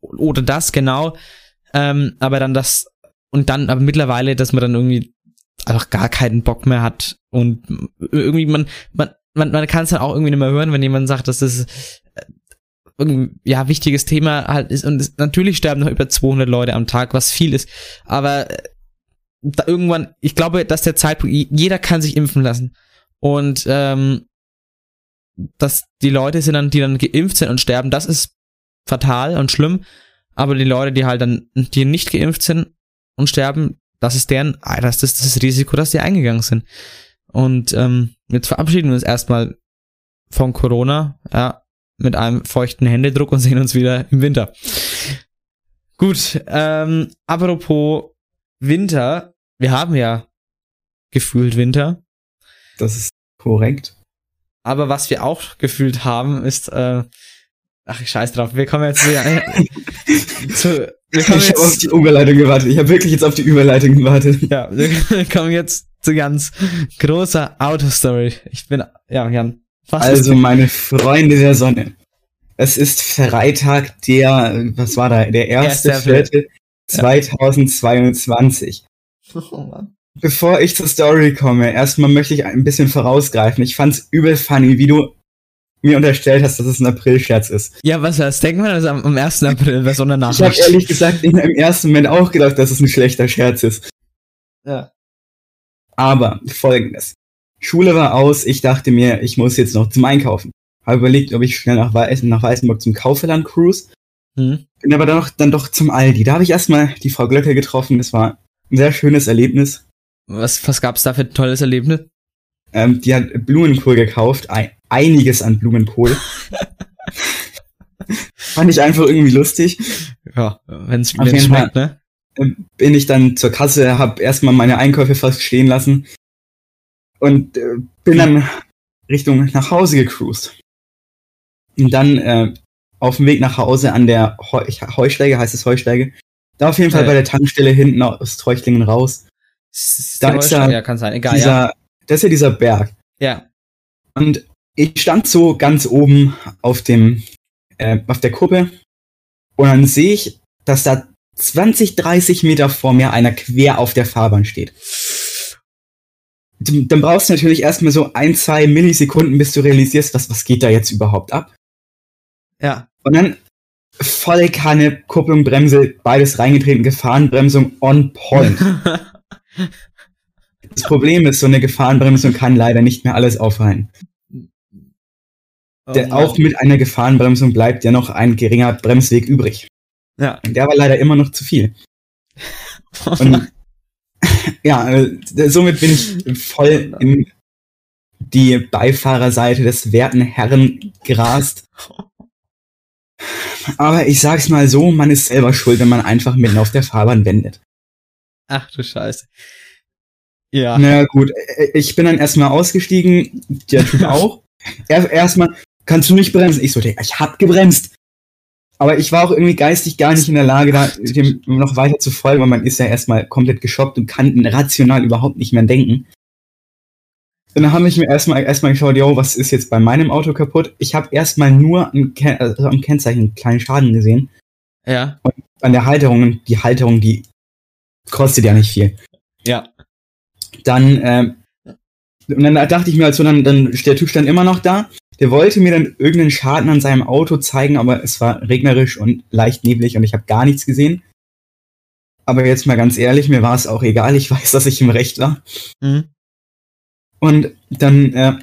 oder das genau. Ähm, aber dann das und dann aber mittlerweile, dass man dann irgendwie einfach gar keinen Bock mehr hat und irgendwie man man man, man kann es dann auch irgendwie nicht mehr hören, wenn jemand sagt, dass das äh, ja wichtiges Thema halt ist und es, natürlich sterben noch über 200 Leute am Tag, was viel ist, aber äh, da irgendwann, ich glaube, dass der Zeitpunkt jeder kann sich impfen lassen und ähm, dass die Leute sind dann, die dann geimpft sind und sterben, das ist fatal und schlimm. Aber die Leute, die halt dann, die nicht geimpft sind und sterben, das ist deren, ah, das ist das Risiko, dass die eingegangen sind. Und ähm, jetzt verabschieden wir uns erstmal von Corona, ja, mit einem feuchten Händedruck und sehen uns wieder im Winter. Gut, ähm, apropos Winter, wir haben ja gefühlt Winter. Das ist korrekt. Aber was wir auch gefühlt haben, ist, äh, ach, scheiß drauf, wir kommen jetzt wieder, <laughs> zu, wir kommen Ich habe auf die Überleitung gewartet. Ich habe wirklich jetzt auf die Überleitung gewartet. ja, wir <laughs> kommen jetzt zu ganz großer Autostory. Ich bin, ja, Jan, was Also ist, meine Freunde der Sonne. Es ist Freitag, der, was war da, der erste, Erster vierte 2022. oh Mann. Bevor ich zur Story komme, erstmal möchte ich ein bisschen vorausgreifen. Ich fand's übel funny, wie du mir unterstellt hast, dass es ein April-Scherz ist. Ja, was, was denkt man, dass am, am 1. April bei so einer Ich habe Nachricht? ehrlich gesagt im ersten Moment auch gedacht, dass es ein schlechter Scherz ist. Ja. Aber folgendes. Schule war aus, ich dachte mir, ich muss jetzt noch zum Einkaufen. Habe überlegt, ob ich schnell nach, Weiß nach Weißenburg zum Kaufland cruise. Hm? Bin aber dann doch, dann doch zum Aldi. Da habe ich erstmal die Frau Glöcke getroffen. Das war ein sehr schönes Erlebnis. Was, was gab's da für ein tolles Erlebnis? Ähm, die hat Blumenkohl gekauft. Ein, einiges an Blumenkohl. <laughs> Fand ich einfach irgendwie lustig. Ja, wenn's jeden schmeckt, ne? Ähm, bin ich dann zur Kasse, habe erstmal meine Einkäufe fast stehen lassen und äh, bin dann Richtung nach Hause gecruised. Und dann äh, auf dem Weg nach Hause an der Heu Heuschläge, heißt es Heuschläge, da auf jeden Fall Ja. bei der Tankstelle hinten aus Treuchtlingen raus. Da ist ja ja, kann sein. Egal, dieser, ja. Das ist ja dieser Berg. Ja. Und ich stand so ganz oben auf dem, äh, auf der Kuppe und dann sehe ich, dass da 20, 30 Meter vor mir einer quer auf der Fahrbahn steht. Du- Dann brauchst du natürlich erstmal so ein, zwei Millisekunden, bis du realisierst, was, was geht da jetzt überhaupt ab. Ja. Und dann volle Kanne, Kupplung, Bremse, beides reingetreten, Gefahrenbremsung on point. <laughs> Das Problem ist, so eine Gefahrenbremsung kann leider nicht mehr alles aufhalten. Oh auch mit einer Gefahrenbremsung bleibt ja noch ein geringer Bremsweg übrig. Ja. Und der war leider immer noch zu viel. <laughs> Und ja, äh, somit bin ich voll in die Beifahrerseite des werten Herren gerast. Aber ich sag's mal so, man ist selber schuld, wenn man einfach mitten auf der Fahrbahn wendet. Ach du Scheiße. Ja. Na gut, äh, ich bin dann erstmal ausgestiegen, der Typ <laughs> auch. Er, erstmal, kannst du nicht bremsen? Ich so, ich hab gebremst. Aber ich war auch irgendwie geistig gar nicht in der Lage, da dem noch weiter zu folgen, weil man ist ja erstmal komplett geschockt und kann rational überhaupt nicht mehr denken. Und dann habe ich mir erstmal erstmal geschaut, yo, was ist jetzt bei meinem Auto kaputt? Ich habe erstmal nur ein Ken also am Kennzeichen einen kleinen Schaden gesehen. Ja. An der Halterung, und die Halterung, die kostet ja nicht viel. Ja. dann, ähm, und dann dachte ich mir halt so, dann, dann der Typ stand immer noch da. Der wollte mir dann irgendeinen Schaden an seinem Auto zeigen, aber es war regnerisch und leicht neblig und ich habe gar nichts gesehen. Aber jetzt mal ganz ehrlich, mir war es auch egal. Ich <laughs> weiß, dass ich im Recht war. Mhm. Und dann, äh,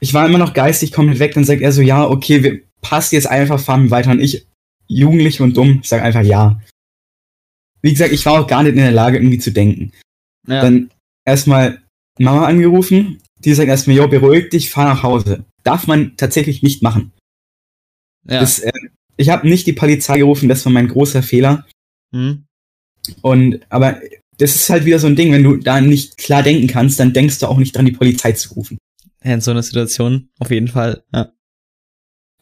ich war immer noch geistig komplett weg. Dann sagt er so, ja, okay, wir passt jetzt einfach, fahren wir weiter. Und ich, jugendlich und dumm, sag einfach ja. Wie gesagt, ich war auch gar nicht in der Lage, irgendwie zu denken. Ja. Dann erstmal Mama angerufen. Die sagt erstmal, jo, beruhig dich, fahr nach Hause. Darf man tatsächlich nicht machen. ja. Das, äh, ich habe nicht die Polizei gerufen, das war mein großer Fehler. Mhm. Und aber das ist halt wieder so ein Ding, wenn du da nicht klar denken kannst, dann denkst du auch nicht dran, die Polizei zu rufen. Ja, in so einer Situation auf jeden Fall. Ja.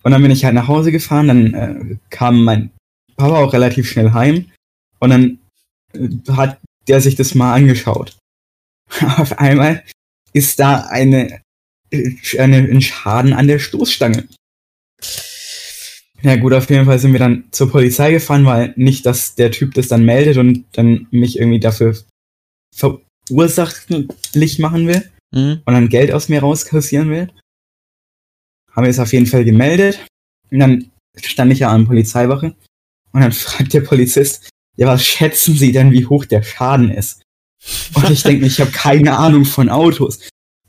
Und dann bin ich halt nach Hause gefahren, dann äh, kam mein Papa auch relativ schnell heim und dann äh, hat der sich das mal angeschaut. <laughs> Auf einmal ist da eine, eine, ein Schaden an der Stoßstange. Ja gut, auf jeden Fall sind wir dann zur Polizei gefahren, weil nicht, dass der Typ das dann meldet und dann mich irgendwie dafür verursachtlich machen will Mhm. und dann Geld aus mir rauskassieren will. Haben wir es auf jeden Fall gemeldet. Und dann stand ich ja an der Polizeiwache. Und dann fragt der Polizist, ja, was schätzen Sie denn, wie hoch der Schaden ist? Und ich denke, ich habe keine Ahnung von Autos.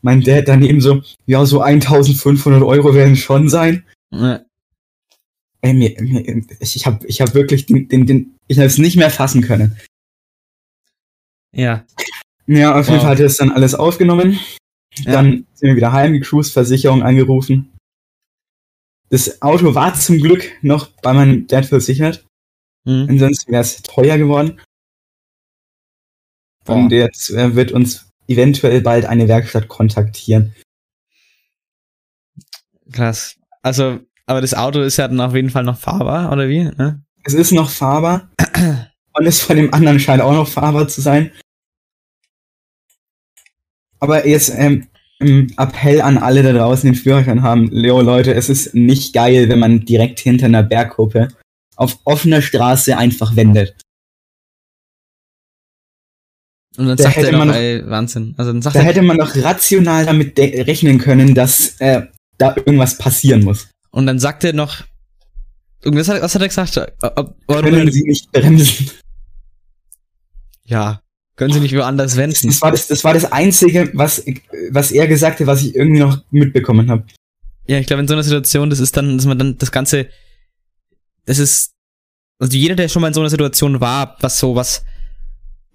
Mein Dad daneben so, ja, so 1500 Euro werden schon sein. Ja. Ey, mir, mir, ich habe ich hab wirklich den, den, den ich habe es nicht mehr fassen können. ja. Ja, auf jeden Wow. Fall hat er das dann alles aufgenommen. Ja. Dann sind wir wieder heimgecruised, Versicherung angerufen. Das Auto war zum Glück noch bei meinem Dad versichert. Mhm. Ansonsten wäre es teuer geworden. Und jetzt äh, wird uns eventuell bald eine Werkstatt kontaktieren. Krass. Also, aber das Auto ist ja dann auf jeden Fall noch fahrbar, oder wie? Ne? Es ist noch fahrbar. <clears throat> Und es von dem anderen scheint auch noch fahrbar zu sein. Aber jetzt ähm, Appell an alle da draußen, die den Führerschein haben. Leo, Leute, es ist nicht geil, wenn man direkt hinter einer Bergkuppe auf offener Straße einfach wendet. Und dann Da sagt er hätte noch, man noch- ey, Wahnsinn. Also dann sagt Da er, hätte man doch rational damit rechnen können, dass äh, da irgendwas passieren muss. und dann sagt er noch, irgendwas hat, was hat er gesagt? Ob, ob, Können sie nicht bremsen. ja, können sie nicht woanders wenden. Das war das, das war das Einzige, was, was er gesagt hat, was ich irgendwie noch mitbekommen habe. Ja, ich glaube, in so einer Situation, das ist dann, dass man dann das Ganze, das ist, also jeder, der schon mal in so einer Situation war, was so was,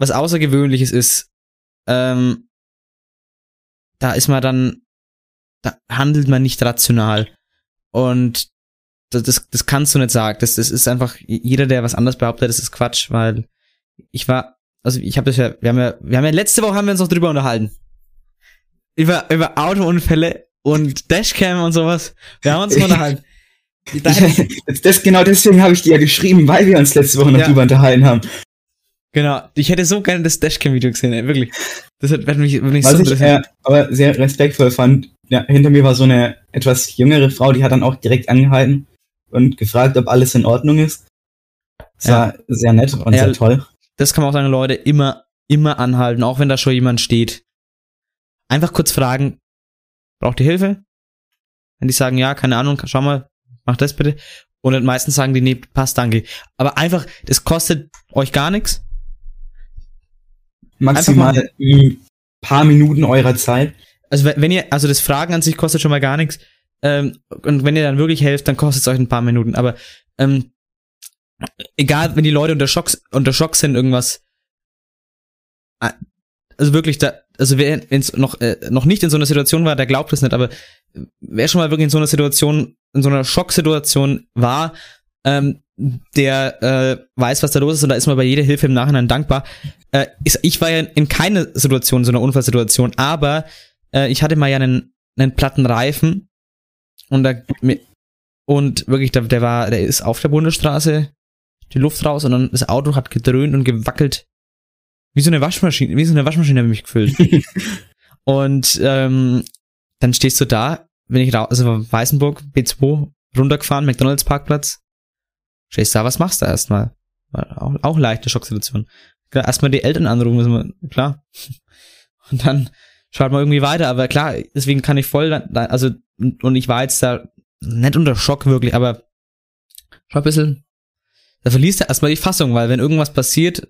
was Außergewöhnliches ist, ähm, da ist man dann, da handelt man nicht rational. Und das, das, das kannst du nicht sagen. Das, das ist einfach, jeder, der was anderes behauptet, das ist Quatsch, weil ich war, also ich habe das ja, wir haben ja, wir haben ja letzte Woche haben wir uns noch drüber unterhalten. Über, über Autounfälle und Dashcam und sowas. Wir haben uns mal unterhalten. <laughs> Das, genau deswegen habe ich dir ja geschrieben, weil wir uns letzte Woche noch Ja. drüber unterhalten haben. Genau, ich hätte so gerne das Dashcam-Video gesehen, ey, wirklich. Das hat, hat mich, hat mich so Was ich interessiert. äh, aber sehr respektvoll fand, ja, hinter mir war so eine etwas jüngere Frau, die hat dann auch direkt angehalten und gefragt, ob alles in Ordnung ist. Das Ja. war sehr nett und Ja, sehr toll. das kann man auch sagen, Leute, immer, immer anhalten, auch wenn da schon jemand steht. Einfach kurz fragen, braucht ihr Hilfe? Wenn die sagen, ja, keine Ahnung, schau mal, mach das bitte. Und dann meistens sagen die, nee, passt, danke. Aber einfach, das kostet euch gar nichts. Maximal ein paar Minuten eurer Zeit. Also wenn ihr, also das Fragen an sich kostet schon mal gar nichts. Ähm, und wenn ihr dann wirklich helft, dann kostet es euch ein paar Minuten. Aber ähm, egal, wenn die Leute unter Schock, unter Schock sind, irgendwas. Also wirklich, da, also wer ins noch, äh, noch nicht in so einer Situation war, der glaubt es nicht, aber wer schon mal wirklich in so einer Situation, in so einer Schocksituation war, ähm, der äh, weiß, was da los ist und da ist man bei jeder Hilfe im Nachhinein dankbar. Äh, ich, ich war ja in keiner Situation, so einer Unfallsituation, aber äh, ich hatte mal ja einen, einen platten Reifen und da und wirklich, der, der war, der ist auf der Bundesstraße die Luft raus und dann das Auto hat gedröhnt und gewackelt. Wie so eine Waschmaschine, wie so eine Waschmaschine habe ich mich gefühlt. <laughs> und ähm, dann stehst du da, wenn ich raus, also Weißenburg, B2, runtergefahren, McDonalds Parkplatz, stehst da, was machst du erstmal? Auch, auch leichte Schocksituation. Erstmal die Eltern anrufen, klar. <laughs> Und dann schaut man irgendwie weiter, aber klar, deswegen kann ich voll, also, und ich war jetzt da nicht unter Schock wirklich, aber schon ein bisschen, da verliest du erstmal die Fassung, weil wenn irgendwas passiert,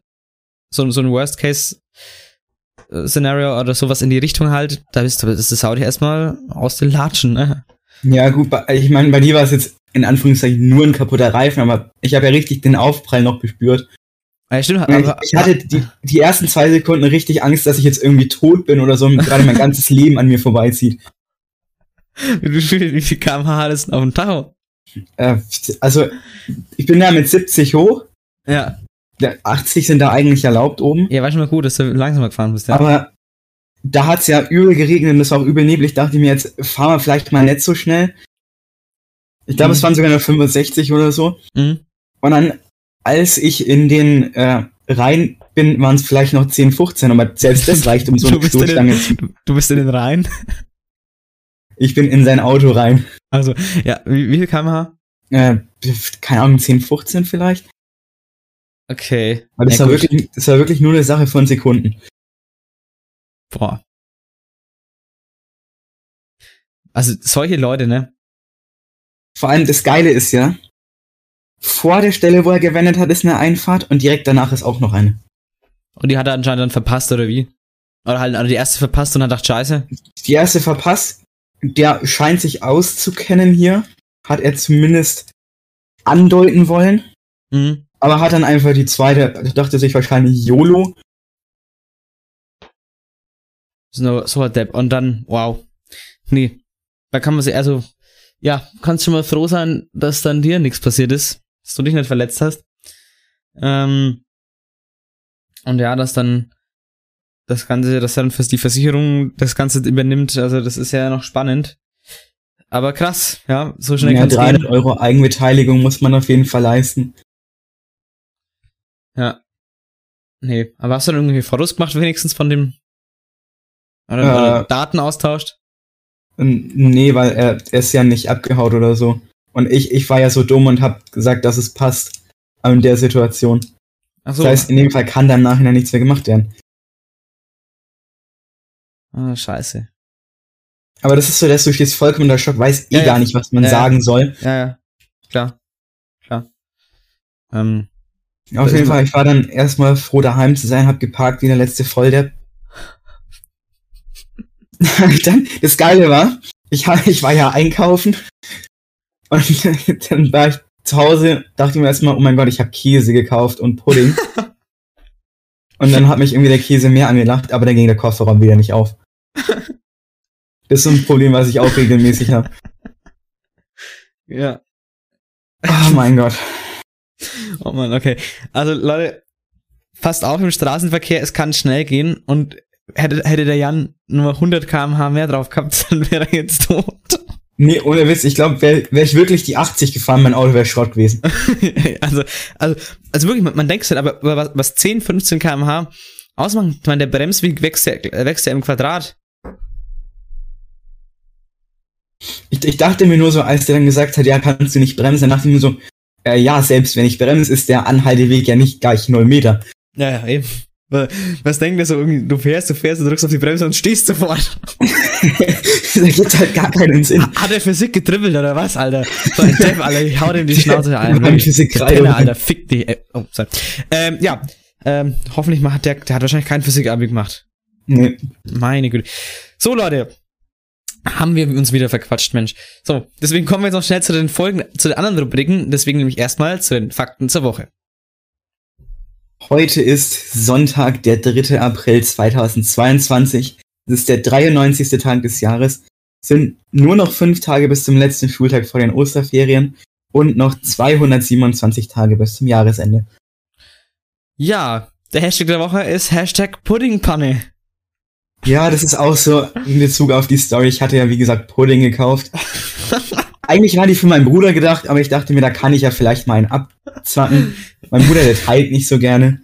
so, so ein Worst-Case-Szenario oder sowas in die Richtung halt, da bist du, das ist Saudi erstmal aus den Latschen, ne? Ja, gut, ich meine, bei dir war es jetzt in Anführungszeichen nur ein kaputter Reifen, aber ich habe ja richtig den Aufprall noch gespürt. Ja, stimmt, Ich, aber, ich hatte <laughs> die, die ersten zwei Sekunden richtig Angst, dass ich jetzt irgendwie tot bin oder so und <laughs> gerade mein ganzes Leben an mir vorbeizieht. wie viel, wie viel kmh hattest du auf dem Tacho? Äh, also, ich bin da mit 70 hoch. Ja. Ja, 80 sind da eigentlich erlaubt oben. Ja, war schon mal gut, dass du langsamer gefahren bist, ja. Aber da hat's ja übel geregnet und es war auch übel neblig. Dachte ich mir jetzt, fahren wir vielleicht mal nicht so schnell. Ich glaube, Mhm. es waren sogar nur 65 oder so. Mhm. Und dann, als ich in den äh, rein bin, waren es vielleicht noch 10, 15, aber selbst das reicht, um so <laughs> eine Stoßstange zu. <laughs> Du bist in den Rhein. Ich bin in sein Auto rein. Also, ja, wie, wie viel kmh? Äh, keine Ahnung, 10, 15 vielleicht. Okay. Aber das, Ja, war gut. wirklich, das war wirklich nur eine Sache von Sekunden. Boah. Also, solche Leute, ne? Vor allem das Geile ist ja, vor der Stelle, wo er gewendet hat, ist eine Einfahrt und direkt danach ist auch noch eine. Und die hat er anscheinend dann verpasst, oder wie? Oder halt also die erste verpasst und hat gedacht, scheiße. Die erste verpasst, der scheint sich auszukennen hier, hat er zumindest andeuten wollen, Mhm. aber hat dann einfach die zweite, dachte sich wahrscheinlich YOLO. So, so ein Depp. Und dann, wow. Nee. Da kann man sich, also, ja, kannst schon mal froh sein, dass dann dir nichts passiert ist. Dass du dich nicht verletzt hast. Ähm, und ja, dass dann das Ganze, dass dann für die Versicherung das Ganze übernimmt, also das ist ja noch spannend. Aber krass, ja, so schnell Ja, kann's 300 gehen. Euro Eigenbeteiligung muss man auf jeden Fall leisten. Ja. Nee, aber hast du dann irgendwie Fotos gemacht wenigstens von dem oder, Äh. Daten austauscht? Und Nee, weil er, er ist ja nicht abgehaut oder so. Und ich, ich war ja so dumm und hab gesagt, dass es passt in der Situation. Ach so. Das heißt, in dem Fall kann dann nachher nichts mehr gemacht werden. ah, scheiße. Aber das ist so, dass du stehst vollkommen unter Schock, weiß eh Ja, ja. gar nicht, was man Ja, ja. sagen soll. Ja, ja. Klar. Klar. Ähm, Auf jeden Fall, ich war dann erstmal froh daheim zu sein, hab geparkt wie der letzte Volldepp. <laughs> dann, das Geile war, ich, ich war ja einkaufen und <laughs> dann war ich zu Hause, dachte ich mir erstmal, oh mein Gott, ich habe Käse gekauft und Pudding. <laughs> und dann hat mich irgendwie der Käse mehr angelacht, aber dann ging der Kofferraum wieder nicht auf. Das ist so ein Problem, was ich auch regelmäßig habe. ja. Oh mein Gott. Oh man, okay. Also Leute, passt auf im Straßenverkehr, es kann schnell gehen und hätte, hätte der Jan nur 100 km/h mehr drauf gehabt, <laughs> dann wäre er jetzt tot. Nee, ohne Witz, ich glaube, wäre wär ich wirklich die 80 gefahren, mein Auto wäre Schrott gewesen. <laughs> also, also, also wirklich, man, man denkt halt, aber aber was, was 10, 15 km/h ausmachen, ich meine, der Bremsweg wächst ja, wächst ja im Quadrat. Ich, ich dachte mir nur so, als der dann gesagt hat, ja, kannst du nicht bremsen, dann dachte ich mir so, äh, ja, selbst wenn ich bremse, ist der Anhalteweg ja nicht gleich 0 Meter. Ja, ja, eben. Wa- Was denkt ihr so irgendwie, du fährst, du fährst, du drückst auf die Bremse und stehst sofort. <laughs> da gibt halt gar keinen Sinn. Hat er Physik getribbelt oder was, Alter? So ein Depp, Alter, ich hau dem die <laughs> Schnauze ein. Mann. Physik Der Penner, oder? Alter, fick dich. Äh, oh, sorry. Ähm, ja, ähm, hoffentlich macht der, der hat wahrscheinlich kein Physik-Abi gemacht. Nee. Meine Güte. So, Leute. Haben wir uns wieder verquatscht, Mensch. So, deswegen kommen wir jetzt noch schnell zu den Folgen, zu den anderen Rubriken. Deswegen nämlich erstmal zu den Fakten zur Woche. Heute ist Sonntag, der 3. April 2022. Das ist der 93. Tag des Jahres. Es sind nur noch fünf Tage bis zum letzten Schultag vor den Osterferien und noch 227 Tage bis zum Jahresende. Ja, der Hashtag der Woche ist Hashtag Puddingpanne. Ja, das ist auch so in Bezug auf die Story. Ich hatte ja, wie gesagt, Pudding gekauft. <laughs> Eigentlich war die für meinen Bruder gedacht, aber ich dachte mir, da kann ich ja vielleicht mal einen abzwacken. Mein Bruder, der teilt nicht so gerne.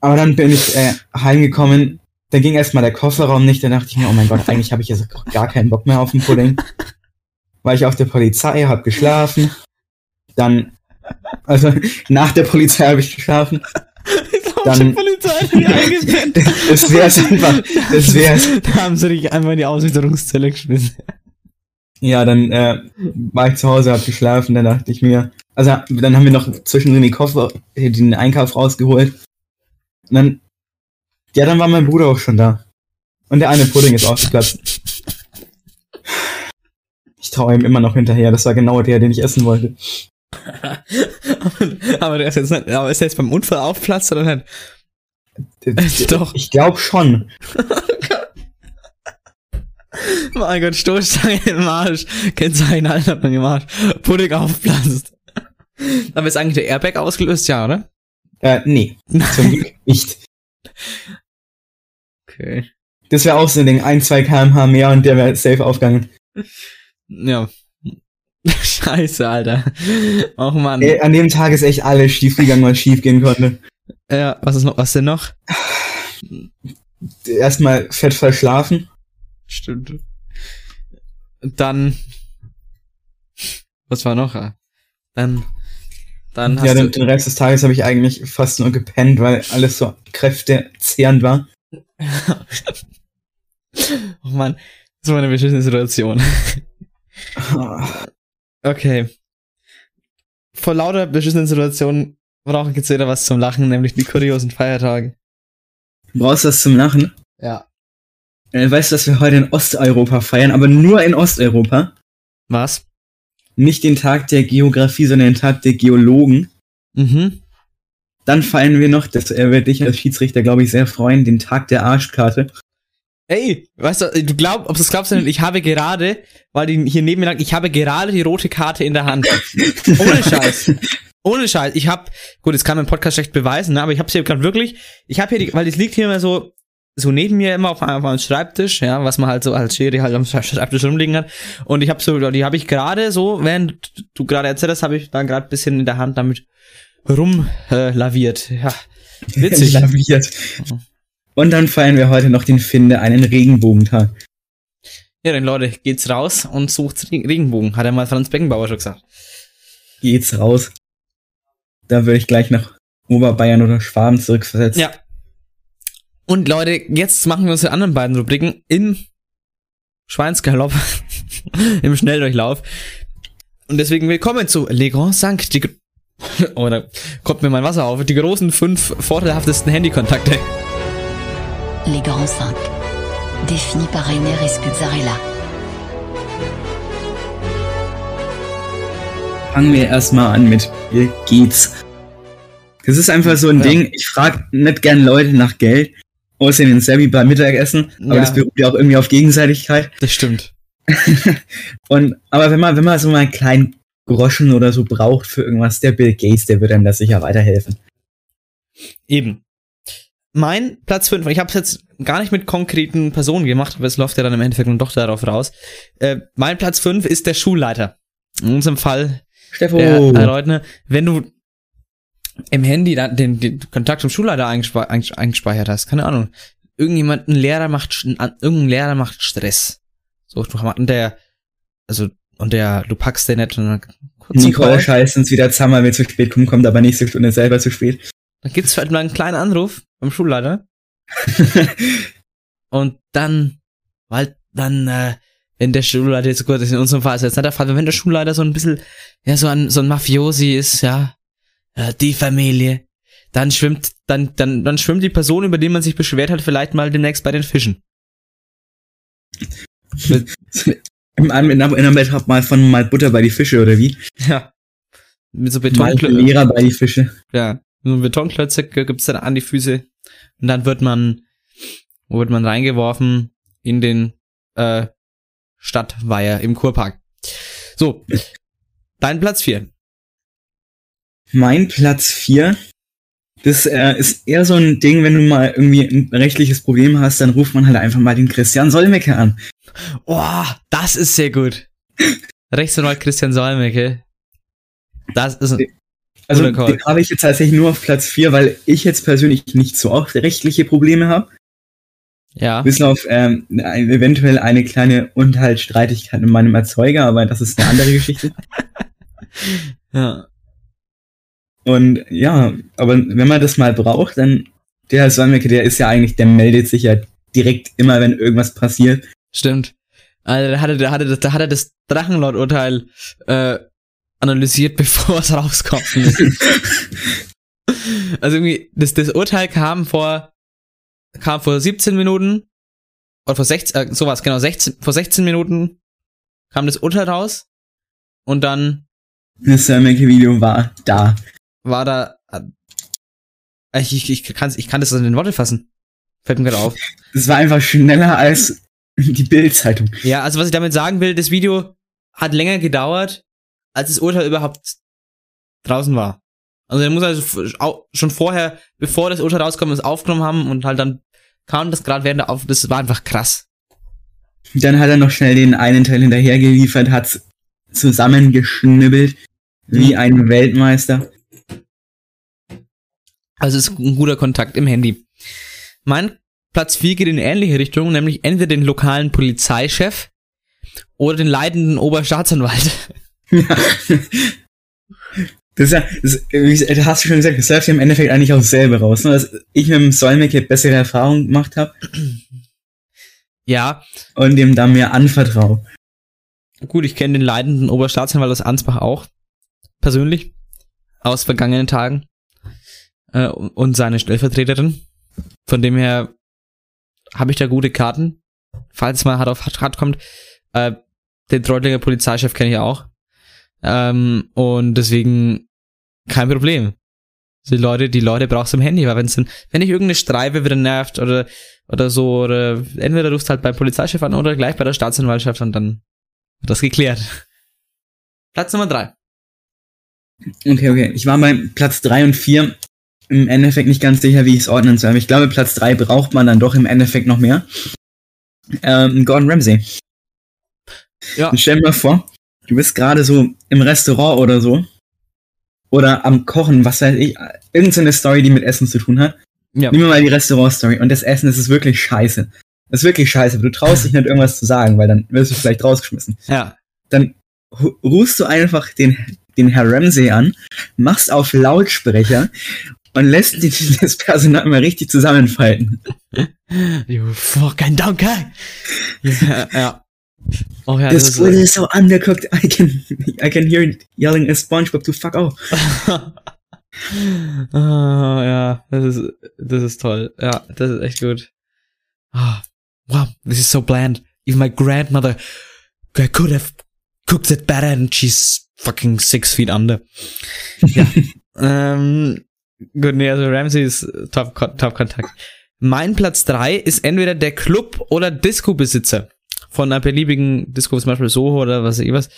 Aber dann bin ich äh, heimgekommen. Dann ging erstmal der Kofferraum nicht. Dann dachte ich mir, oh mein Gott, <laughs> eigentlich habe ich jetzt gar keinen Bock mehr auf den Pudding. War ich auf der Polizei, habe geschlafen. Dann, also nach der Polizei habe ich geschlafen. Dann-. <laughs> Das wär's einfach. Das wär's. <laughs> Da haben sie dich einfach in die Auswieserungszelle geschmissen. Ja, dann äh, war ich zu Hause, hab geschlafen, dann dachte ich mir, also dann haben wir noch zwischendrin die Koffer, äh, den Einkauf rausgeholt. Und dann, ja, dann war mein Bruder auch schon da. Und der eine Pudding ist aufgeplatzt. Ich traue ihm immer noch hinterher, das war genau der, den ich essen wollte. <laughs> aber der ist jetzt nicht, aber ist der jetzt beim Unfall aufplatzt oder nicht? <laughs> Doch. Ich glaube schon. <laughs> Mein Gott, Stoßstange im Arsch. Kennzeichen Alter dem Arsch. Pudding aufplatzt. Aber ist eigentlich der Airbag ausgelöst, ja, oder? Äh, nee, zum Glück <laughs> nicht. Okay. Das wäre auch so ein Ding, ein, zwei kmh mehr und der wäre safe aufgegangen. Ja. <laughs> Scheiße, Alter. Och Mann. Ey, an dem Tag ist echt alles schief gegangen, was schief gehen konnte. Ja, was ist noch, was denn noch? Erstmal fett verschlafen. Stimmt. Dann. Was war noch? Dann. Dann hast Ja, den, den Rest des Tages habe ich eigentlich fast nur gepennt, weil alles so kräftezehrend war. <laughs> Oh Mann. Das war eine beschissene Situation. Okay. Vor lauter beschissenen Situationen brauche ich jetzt wieder was zum Lachen, nämlich die kuriosen Feiertage. Brauchst du was zum Lachen? Ja. Äh, weißt du, dass wir heute in Osteuropa feiern, aber nur in Osteuropa? Was? Nicht den Tag der Geografie, sondern den Tag der Geologen. Mhm. Dann feiern wir noch, das äh, wird dich als Schiedsrichter, glaube ich, sehr freuen, den Tag der Arschkarte. Ey, weißt du, du glaubst, ob du es glaubst oder nicht, ich habe gerade, weil die hier neben mir lag, ich habe gerade die rote Karte in der Hand. <laughs> Ohne Scheiß. Ohne Scheiß. Ich habe, gut, jetzt kann mein Podcast schlecht beweisen, ne, aber ich habe hier gerade wirklich, ich habe hier, die, weil das liegt hier immer so, so neben mir immer auf, meinem Schreibtisch, ja, was man halt so als Schiri halt am Schreibtisch rumliegen hat. Und ich habe so, die habe ich gerade so, während du gerade erzählt hast, habe ich dann gerade ein bisschen in der Hand damit rum äh, laviert. Ja, witzig. <laughs> Laviert. Und dann feiern wir heute noch den Finde einen Regenbogentag. Ja, dann Leute, geht's raus und sucht Regen- Regenbogen, hat er mal Franz Beckenbauer schon gesagt. Geht's raus. Da würde ich gleich nach Oberbayern oder Schwaben zurückversetzen. Ja. Und Leute, jetzt machen wir unsere anderen beiden Rubriken im Schweinsgalopp, <laughs> im Schnelldurchlauf. Und deswegen willkommen zu Le Grand Cinq, die, <laughs> oh, da kommt mir mein Wasser auf, die großen fünf vorteilhaftesten Handykontakte. Les Grands 5. Définis par Rainer Escuzzarella. Fangen wir erstmal an mit Bill Gates. Das ist einfach so ein Ja. Ding. Ich frage nicht gern Leute nach Geld, außer den Sebi beim Mittagessen, aber Ja. das beruht ja auch irgendwie auf Gegenseitigkeit. Das stimmt. <laughs> Und aber wenn man wenn man so mal einen kleinen Groschen oder so braucht für irgendwas, der Bill Gates, der wird einem da sicher weiterhelfen. Eben. mein Platz 5, ich habe es jetzt gar nicht mit konkreten Personen gemacht, aber es läuft ja dann im Endeffekt nur doch darauf raus. Äh, mein Platz 5 ist der Schulleiter. In unserem Fall Steffo. der Herr Leutner. Wenn du im Handy dann den, den Kontakt zum Schulleiter eingespe einges- eingespeichert hast, keine Ahnung, irgendjemand, ein Lehrer macht, irgendein Lehrer macht Stress. So, du, und der, also, und der, du packst den nicht und dann kurz Nicole scheißt uns wieder zusammen, will zu spät kommen, kommt aber nächste Stunde selber zu spät. Dann gibt's halt mal einen kleinen Anruf beim Schulleiter. <laughs> Und dann, weil dann, äh, wenn der Schulleiter jetzt gut ist, in unserem Fall ist jetzt nicht der Fall, wenn der Schulleiter so ein bisschen, ja, so ein, so ein Mafiosi ist, ja, die Familie, dann schwimmt, dann, dann, dann schwimmt die Person, über die man sich beschwert hat, vielleicht mal demnächst bei den Fischen. <laughs> In einem- in einem Bett hat mal von mal Butter bei die Fische oder wie? Ja. Mit so Mal Betonklötzen. Lehrer bei die Fische. Ja, so Betonklötze gibt's dann an die Füße und dann wird man, wird man reingeworfen in den äh, Stadtweiher im Kurpark. So, dein Platz 4. Mein Platz 4. Das äh, ist eher so ein Ding, wenn du mal irgendwie ein rechtliches Problem hast, dann ruft man halt einfach mal den Christian Solmecke an. Oh, das ist sehr gut. Rechtsanwalt Christian Solmecke. Das ist ein, Also den habe ich jetzt tatsächlich nur auf Platz 4, weil ich jetzt persönlich nicht so oft rechtliche Probleme habe. ja. Bis auf ähm, ein- eventuell eine kleine Unterhaltsstreitigkeit mit meinem Erzeuger, aber das ist eine andere Geschichte. <laughs> ja. Und ja, aber wenn man das mal braucht, dann der Herr Solmecke, der ist ja eigentlich, der meldet sich ja direkt immer, wenn irgendwas passiert. Stimmt. Also, da hatte, da hatte, das- da hat er das Drachenlord-Urteil äh, analysiert, <laughs> bevor es rauskommt. <laughs> also irgendwie, das, das Urteil kam vor, kam vor 17 Minuten, oder vor 16, äh, sowas, genau, 16, vor 16 Minuten kam das Urteil raus und dann Das Solmecke-Video war da. War da, äh, ich, ich, ich, kann's, ich kann das in den Worte fassen. Fällt mir gerade auf. Das war einfach schneller als die Bild-Zeitung. Ja, also was ich damit sagen will, das Video hat länger gedauert, als das Urteil überhaupt draußen war. Also er muss also schon vorher, bevor das Urteil rauskommt, es aufgenommen haben und halt dann kam das gerade während der Auf... Das war einfach krass. Dann hat er noch schnell den einen Teil hinterher geliefert, hat zusammengeschnibbelt, wie ein Weltmeister. Also es ist ein guter Kontakt im Handy. Mein Platz 4 geht in eine ähnliche Richtung, nämlich entweder den lokalen Polizeichef oder den leitenden Oberstaatsanwalt. <laughs> Das ist ja, das, wie du hast schon gesagt, das läuft ja im Endeffekt eigentlich auch selber raus, ne? dass ich mit dem Solmecke bessere Erfahrungen gemacht habe Ja, und dem da mehr anvertraue. Gut, ich kenne den leitenden Oberstaatsanwalt aus Ansbach auch. Persönlich. Aus vergangenen Tagen. Äh, und seine Stellvertreterin. Von dem her habe ich da gute Karten. Falls mal hart auf hart kommt. Äh, den Treutlinger Polizeichef kenne ich auch. Ähm, und deswegen kein Problem. Die Leute, die Leute brauchst du im Handy, weil wenn's dann, wenn dich irgendeine Streife wieder nervt oder, oder so, oder entweder rufst halt beim Polizeichef an oder gleich bei der Staatsanwaltschaft und dann wird das geklärt. Platz Nummer drei. Okay, okay. Ich war bei Platz drei und vier im Endeffekt nicht ganz sicher, wie ich es ordnen soll. Ich glaube, Platz drei braucht man dann doch im Endeffekt noch mehr. Ähm, Gordon Ramsay. Ja. Und stell dir mal vor, du bist gerade so im Restaurant oder so. Oder am Kochen, was weiß ich. Irgendeine Story, die mit Essen zu tun hat. Ja. Nehmen wir mal die Restaurant-Story. Und das Essen, das ist wirklich scheiße. Das ist wirklich scheiße, du traust dich nicht irgendwas zu sagen, weil dann wirst du vielleicht rausgeschmissen. Ja. Dann rufst du einfach den, den Herr Ramsey an, machst auf Lautsprecher und lässt <laughs> die, das Personal mal richtig zusammenfalten. You fucking donkey. <laughs> Ja, ja. Oh ja, this ist, is so undercooked, I can, I can hear it yelling at SpongeBob to fuck off. <laughs> Ah, ja, das ist, das ist toll. Ja, das ist echt gut. Ah, wow, this is so bland. Even my grandmother could have cooked it better and she's fucking six feet under. Ja. ähm, gut, nee, also Ramsey ist top, top Kontakt. Mein Platz drei ist entweder der Club oder Disco-Besitzer von einer beliebigen Disco, zum Beispiel Soho oder was weiß ich was.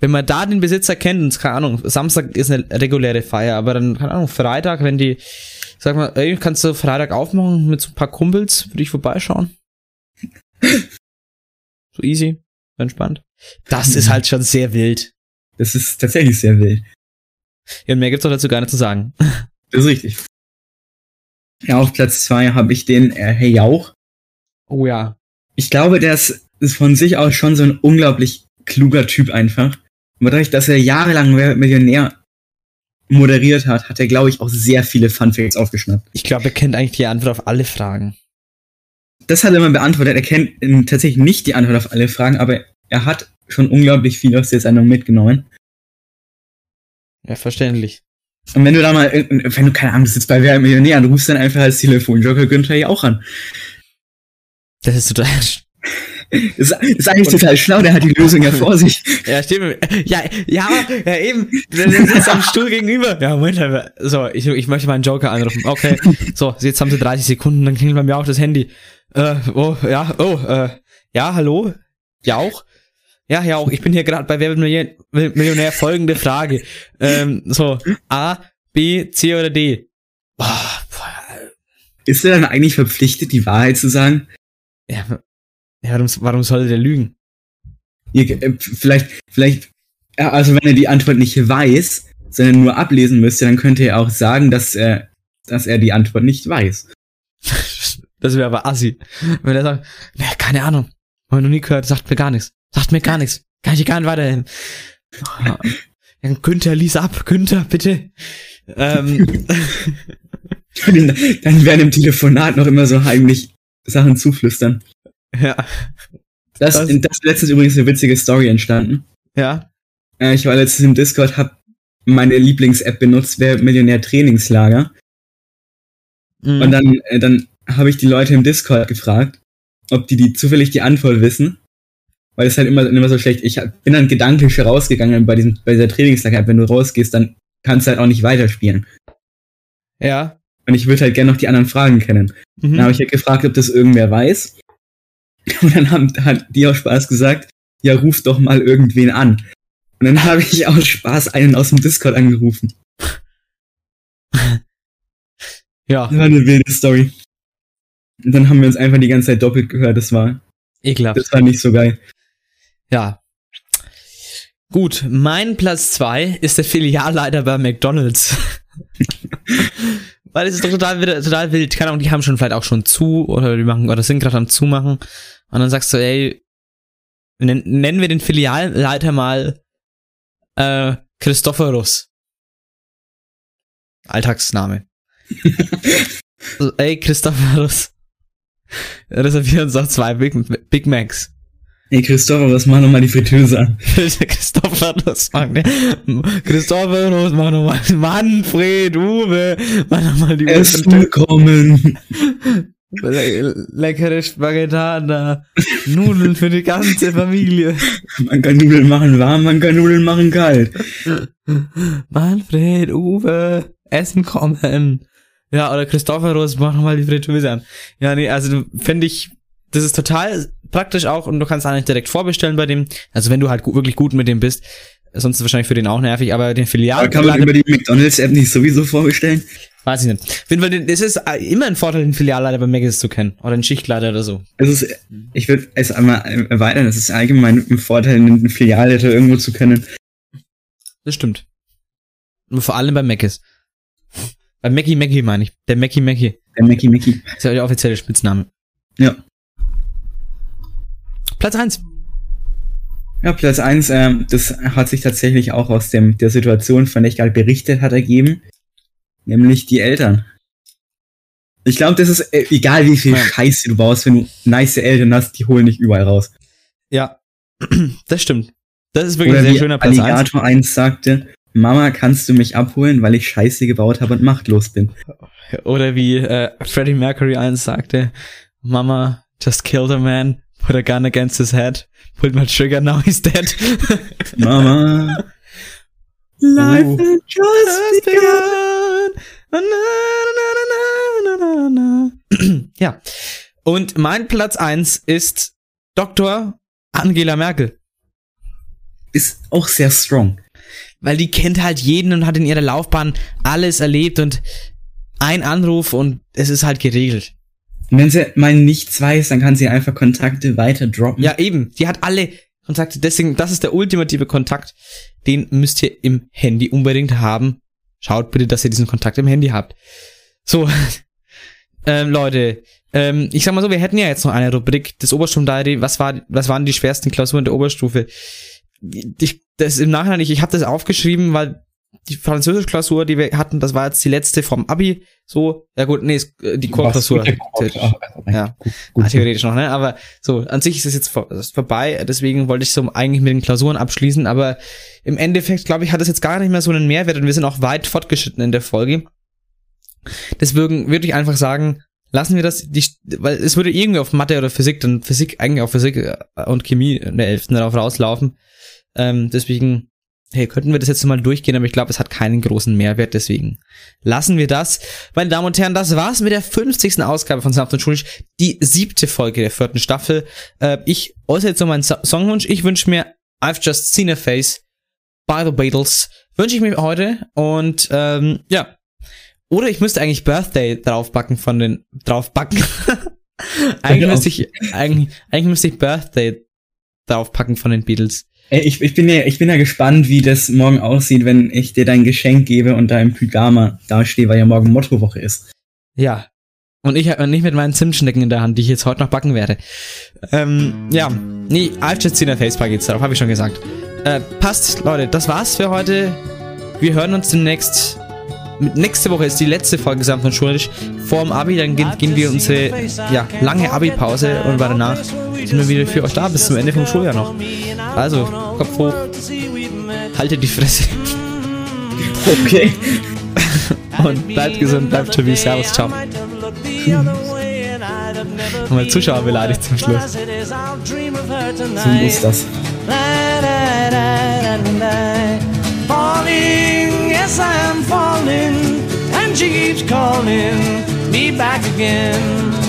wenn man da den Besitzer kennt, und keine Ahnung, Samstag ist eine reguläre Feier, aber dann, keine Ahnung, Freitag, wenn die, sag mal, ey, kannst du Freitag aufmachen mit so ein paar Kumpels, würde ich vorbeischauen. <laughs> so easy, entspannt. Das ist halt schon sehr wild. Das ist tatsächlich sehr wild. Ja, mehr gibt's doch dazu gar nicht zu sagen. Das ist richtig. Ja, auf Platz zwei habe ich den äh, Hey Jauch. Oh ja. Ich glaube, der ist, ist von sich aus schon so ein unglaublich kluger Typ einfach. Und dadurch, dass er jahrelang Millionär moderiert hat, hat er, glaube ich, auch sehr viele Funfacts aufgeschnappt. Ich glaube, er kennt eigentlich die Antwort auf alle Fragen. Das hat er immer beantwortet. Er kennt ähm, tatsächlich nicht die Antwort auf alle Fragen, aber er hat schon unglaublich viel aus der Sendung mitgenommen. Ja, verständlich. Und wenn du da mal, irgend- wenn du keine Ahnung, du sitzt bei Wer Millionär und rufst dann einfach als Telefonjoker Günther ja auch an. Das ist total. <laughs> Das ist, ist eigentlich total schlau, der hat die Lösung ja vor sich. Ja, stimmt. Ja, ja, ja eben. Der sitzt am Stuhl gegenüber. Ja, Moment. So, ich, ich möchte meinen Joker anrufen. Okay. So, jetzt haben sie 30 Sekunden, dann klingelt bei mir auch das Handy. Äh, oh, ja, oh, äh, ja, hallo? Jauch? Ja, Jauch, ich bin hier gerade bei Wer wird Million- Millionär folgende Frage. Ähm, so, A, B, C oder D? Boah, Ist er dann eigentlich verpflichtet, die Wahrheit zu sagen? ja, ja warum, warum soll der lügen? Ihr, äh, vielleicht, vielleicht, ja, also wenn er die Antwort nicht weiß, sondern nur ablesen müsste, dann könnte er auch sagen, dass er, dass er die Antwort nicht weiß. <laughs> Das wäre aber assi. Wenn er sagt, ne, keine Ahnung, hab ich noch nie gehört, sagt mir gar nichts. Sagt mir gar nichts. Kann ich gar nicht weiterhelfen. Ja, <laughs> Günther, lies ab. Günther, bitte. Ähm, dann werden im Telefonat noch immer so heimlich Sachen zuflüstern. ja, Das, Das- das, ist letztens übrigens eine witzige Story entstanden. ja. Äh, ich war letztens im Discord, hab meine Lieblings-App benutzt, wer Millionär Trainingslager. Mhm. Und dann, äh, dann habe ich die Leute im Discord gefragt, ob die, die zufällig die Antwort wissen. Weil es halt immer, immer so schlecht. Ich bin dann gedanklich rausgegangen bei, diesem, bei dieser Trainingslager. Wenn du rausgehst, dann kannst du halt auch nicht weiterspielen. ja. Und ich würde halt gerne noch die anderen Fragen kennen. Mhm. Dann habe ich halt gefragt, ob das irgendwer weiß. <laughs> Und dann haben, hat die aus Spaß gesagt, ja, ruf doch mal irgendwen an. Und dann habe ich aus Spaß einen aus dem Discord angerufen. <laughs> ja, Das war eine wilde Story. Und dann haben wir uns einfach die ganze Zeit doppelt gehört. Das war, ekelhaft. das war nicht so geil. Ja. Gut, mein Platz zwei ist der Filialleiter bei McDonalds. <laughs> Weil es ist doch total, total wild. Keine Ahnung, die haben schon vielleicht auch schon zu oder die machen oder sind gerade am Zumachen. Und dann sagst du, ey, nen, nennen wir den Filialleiter mal äh, Christophorus. Alltagsname. <laughs> also, ey, Christophorus. Reservieren uns noch zwei Big, Big Macs. Christopher, was mach nochmal die Fritteuse an? <laughs> Bitte Christophorus machen. Christophorus, mach nochmal. Manfred, Uwe, mach nochmal die Essen kommen. Le leckere Spaghettana. Nudeln für die ganze Familie. Man kann Nudeln machen warm, man kann Nudeln machen kalt. Manfred, Uwe, Essen kommen. Ja, oder Christophorus, mach nochmal die Fritteuse an. Ja, nee, also finde ich, das ist total praktisch auch und du kannst eigentlich direkt vorbestellen bei dem. Also wenn du halt wirklich gut mit dem bist. Sonst ist es wahrscheinlich für den auch nervig, aber den Filial. Aber kann man über die McDonalds-App nicht sowieso vorbestellen? Weiß ich nicht. Auf jeden Fall, den- es ist äh, immer ein Vorteil, den Filialleiter bei Maggis zu kennen. Oder einen Schichtleiter oder so. Es ist, ich würde es einmal erweitern, es ist allgemein ein Vorteil, einen Filialleiter irgendwo zu kennen. Das stimmt. Und vor allem bei Maggis. Bei Mackie Mackie meine ich. Der Mackie Mackie. Der Mackie Mackie. ist ja der offizielle Spitzname. Ja. Platz eins. Ja, Platz eins, ähm, das hat sich tatsächlich auch aus dem, der Situation, von der ich gerade berichtet hat, ergeben. Nämlich die Eltern. Ich glaube, das ist äh, egal, wie viel Ja. Scheiße du baust, wenn du nice Eltern hast, die holen dich überall raus. Ja. <clears throat> Das stimmt. Das ist wirklich Oder ein sehr wie schöner Platz. Alligator 1 sagte, Mama, kannst du mich abholen, weil ich Scheiße gebaut habe und machtlos bin. Oder wie äh, Freddie Mercury eins sagte, Mama just killed a man, put a gun against his head, pulled my trigger, now he's dead. <laughs> Mama. Life Uh. has just begun. Na, na, na, na, na, na. <clears throat> Ja. Und mein Platz eins ist Dr. Angela Merkel. ist auch sehr strong. Weil die kennt halt jeden und hat in ihrer Laufbahn alles erlebt und ein Anruf und es ist halt geregelt. Wenn sie mal nichts weiß, dann kann sie einfach Kontakte weiter droppen. Ja, eben. Die hat alle Kontakte. Deswegen, das ist der ultimative Kontakt. Den müsst ihr im Handy unbedingt haben. Schaut bitte, dass ihr diesen Kontakt im Handy habt. So, <laughs> ähm, Leute, ähm, ich sag mal so, wir hätten ja jetzt noch eine Rubrik des Oberstufendiary. Was war, was waren die schwersten Klausuren der Oberstufe? Ich, das im Nachhinein, ich, ich habe das aufgeschrieben, weil die Französisch-Klausur, die wir hatten, das war jetzt die letzte vom Abi. So, ja gut, nee, äh, die Chorklausur. Ja, gut. Ah, theoretisch noch, ne? Aber so, an sich ist es jetzt vorbei, deswegen wollte ich so eigentlich mit den Klausuren abschließen, aber im Endeffekt, glaube ich, hat es jetzt gar nicht mehr so einen Mehrwert und wir sind auch weit fortgeschritten in der Folge. Deswegen würde ich einfach sagen, lassen wir das, die, weil es würde irgendwie auf Mathe oder Physik, dann Physik, eigentlich auf Physik äh, und Chemie in der 11. darauf rauslaufen. Ähm, deswegen, hey, könnten wir das jetzt mal durchgehen, aber ich glaube, es hat keinen großen Mehrwert, deswegen lassen wir das. Meine Damen und Herren, das war's mit der 50. Ausgabe von Sanft und Schulisch, die siebte Folge der vierten Staffel. Äh, ich äußere jetzt so meinen so Songwunsch. Ich wünsche mir I've Just Seen a Face by the Beatles. Wünsche ich mir heute und ähm, ja. Oder ich müsste eigentlich Birthday draufpacken von den draufpacken. <laughs> eigentlich Ja. müsste ich eigentlich, eigentlich müsste ich Birthday draufpacken von den Beatles. Ich, ich, bin ja, ich bin ja gespannt, wie das morgen aussieht, wenn ich dir dein Geschenk gebe und da im Pyjama dastehe, weil ja morgen Mottowoche ist. Ja. Und ich und nicht mit meinen Zimtschnecken in der Hand, die ich jetzt heute noch backen werde. Ähm, ja. Nee, I've just seen a facepack geht's darauf, habe ich schon gesagt. Äh, passt, Leute, das war's für heute. Wir hören uns demnächst. Nächste Woche ist die letzte Folge Samt und Schulisch. Vorm Abi, dann gehen, gehen wir unsere ja, lange Abi-Pause und danach sind wir wieder für euch da bis zum Ende vom Schuljahr noch. Also, Kopf hoch, haltet die Fresse Okay. <laughs> und bleibt gesund, bleibt stabil. Servus, ciao. Nochmal Zuschauer beleidigt zum Schluss. So muss das. Yes, I am falling, and she keeps calling me back again.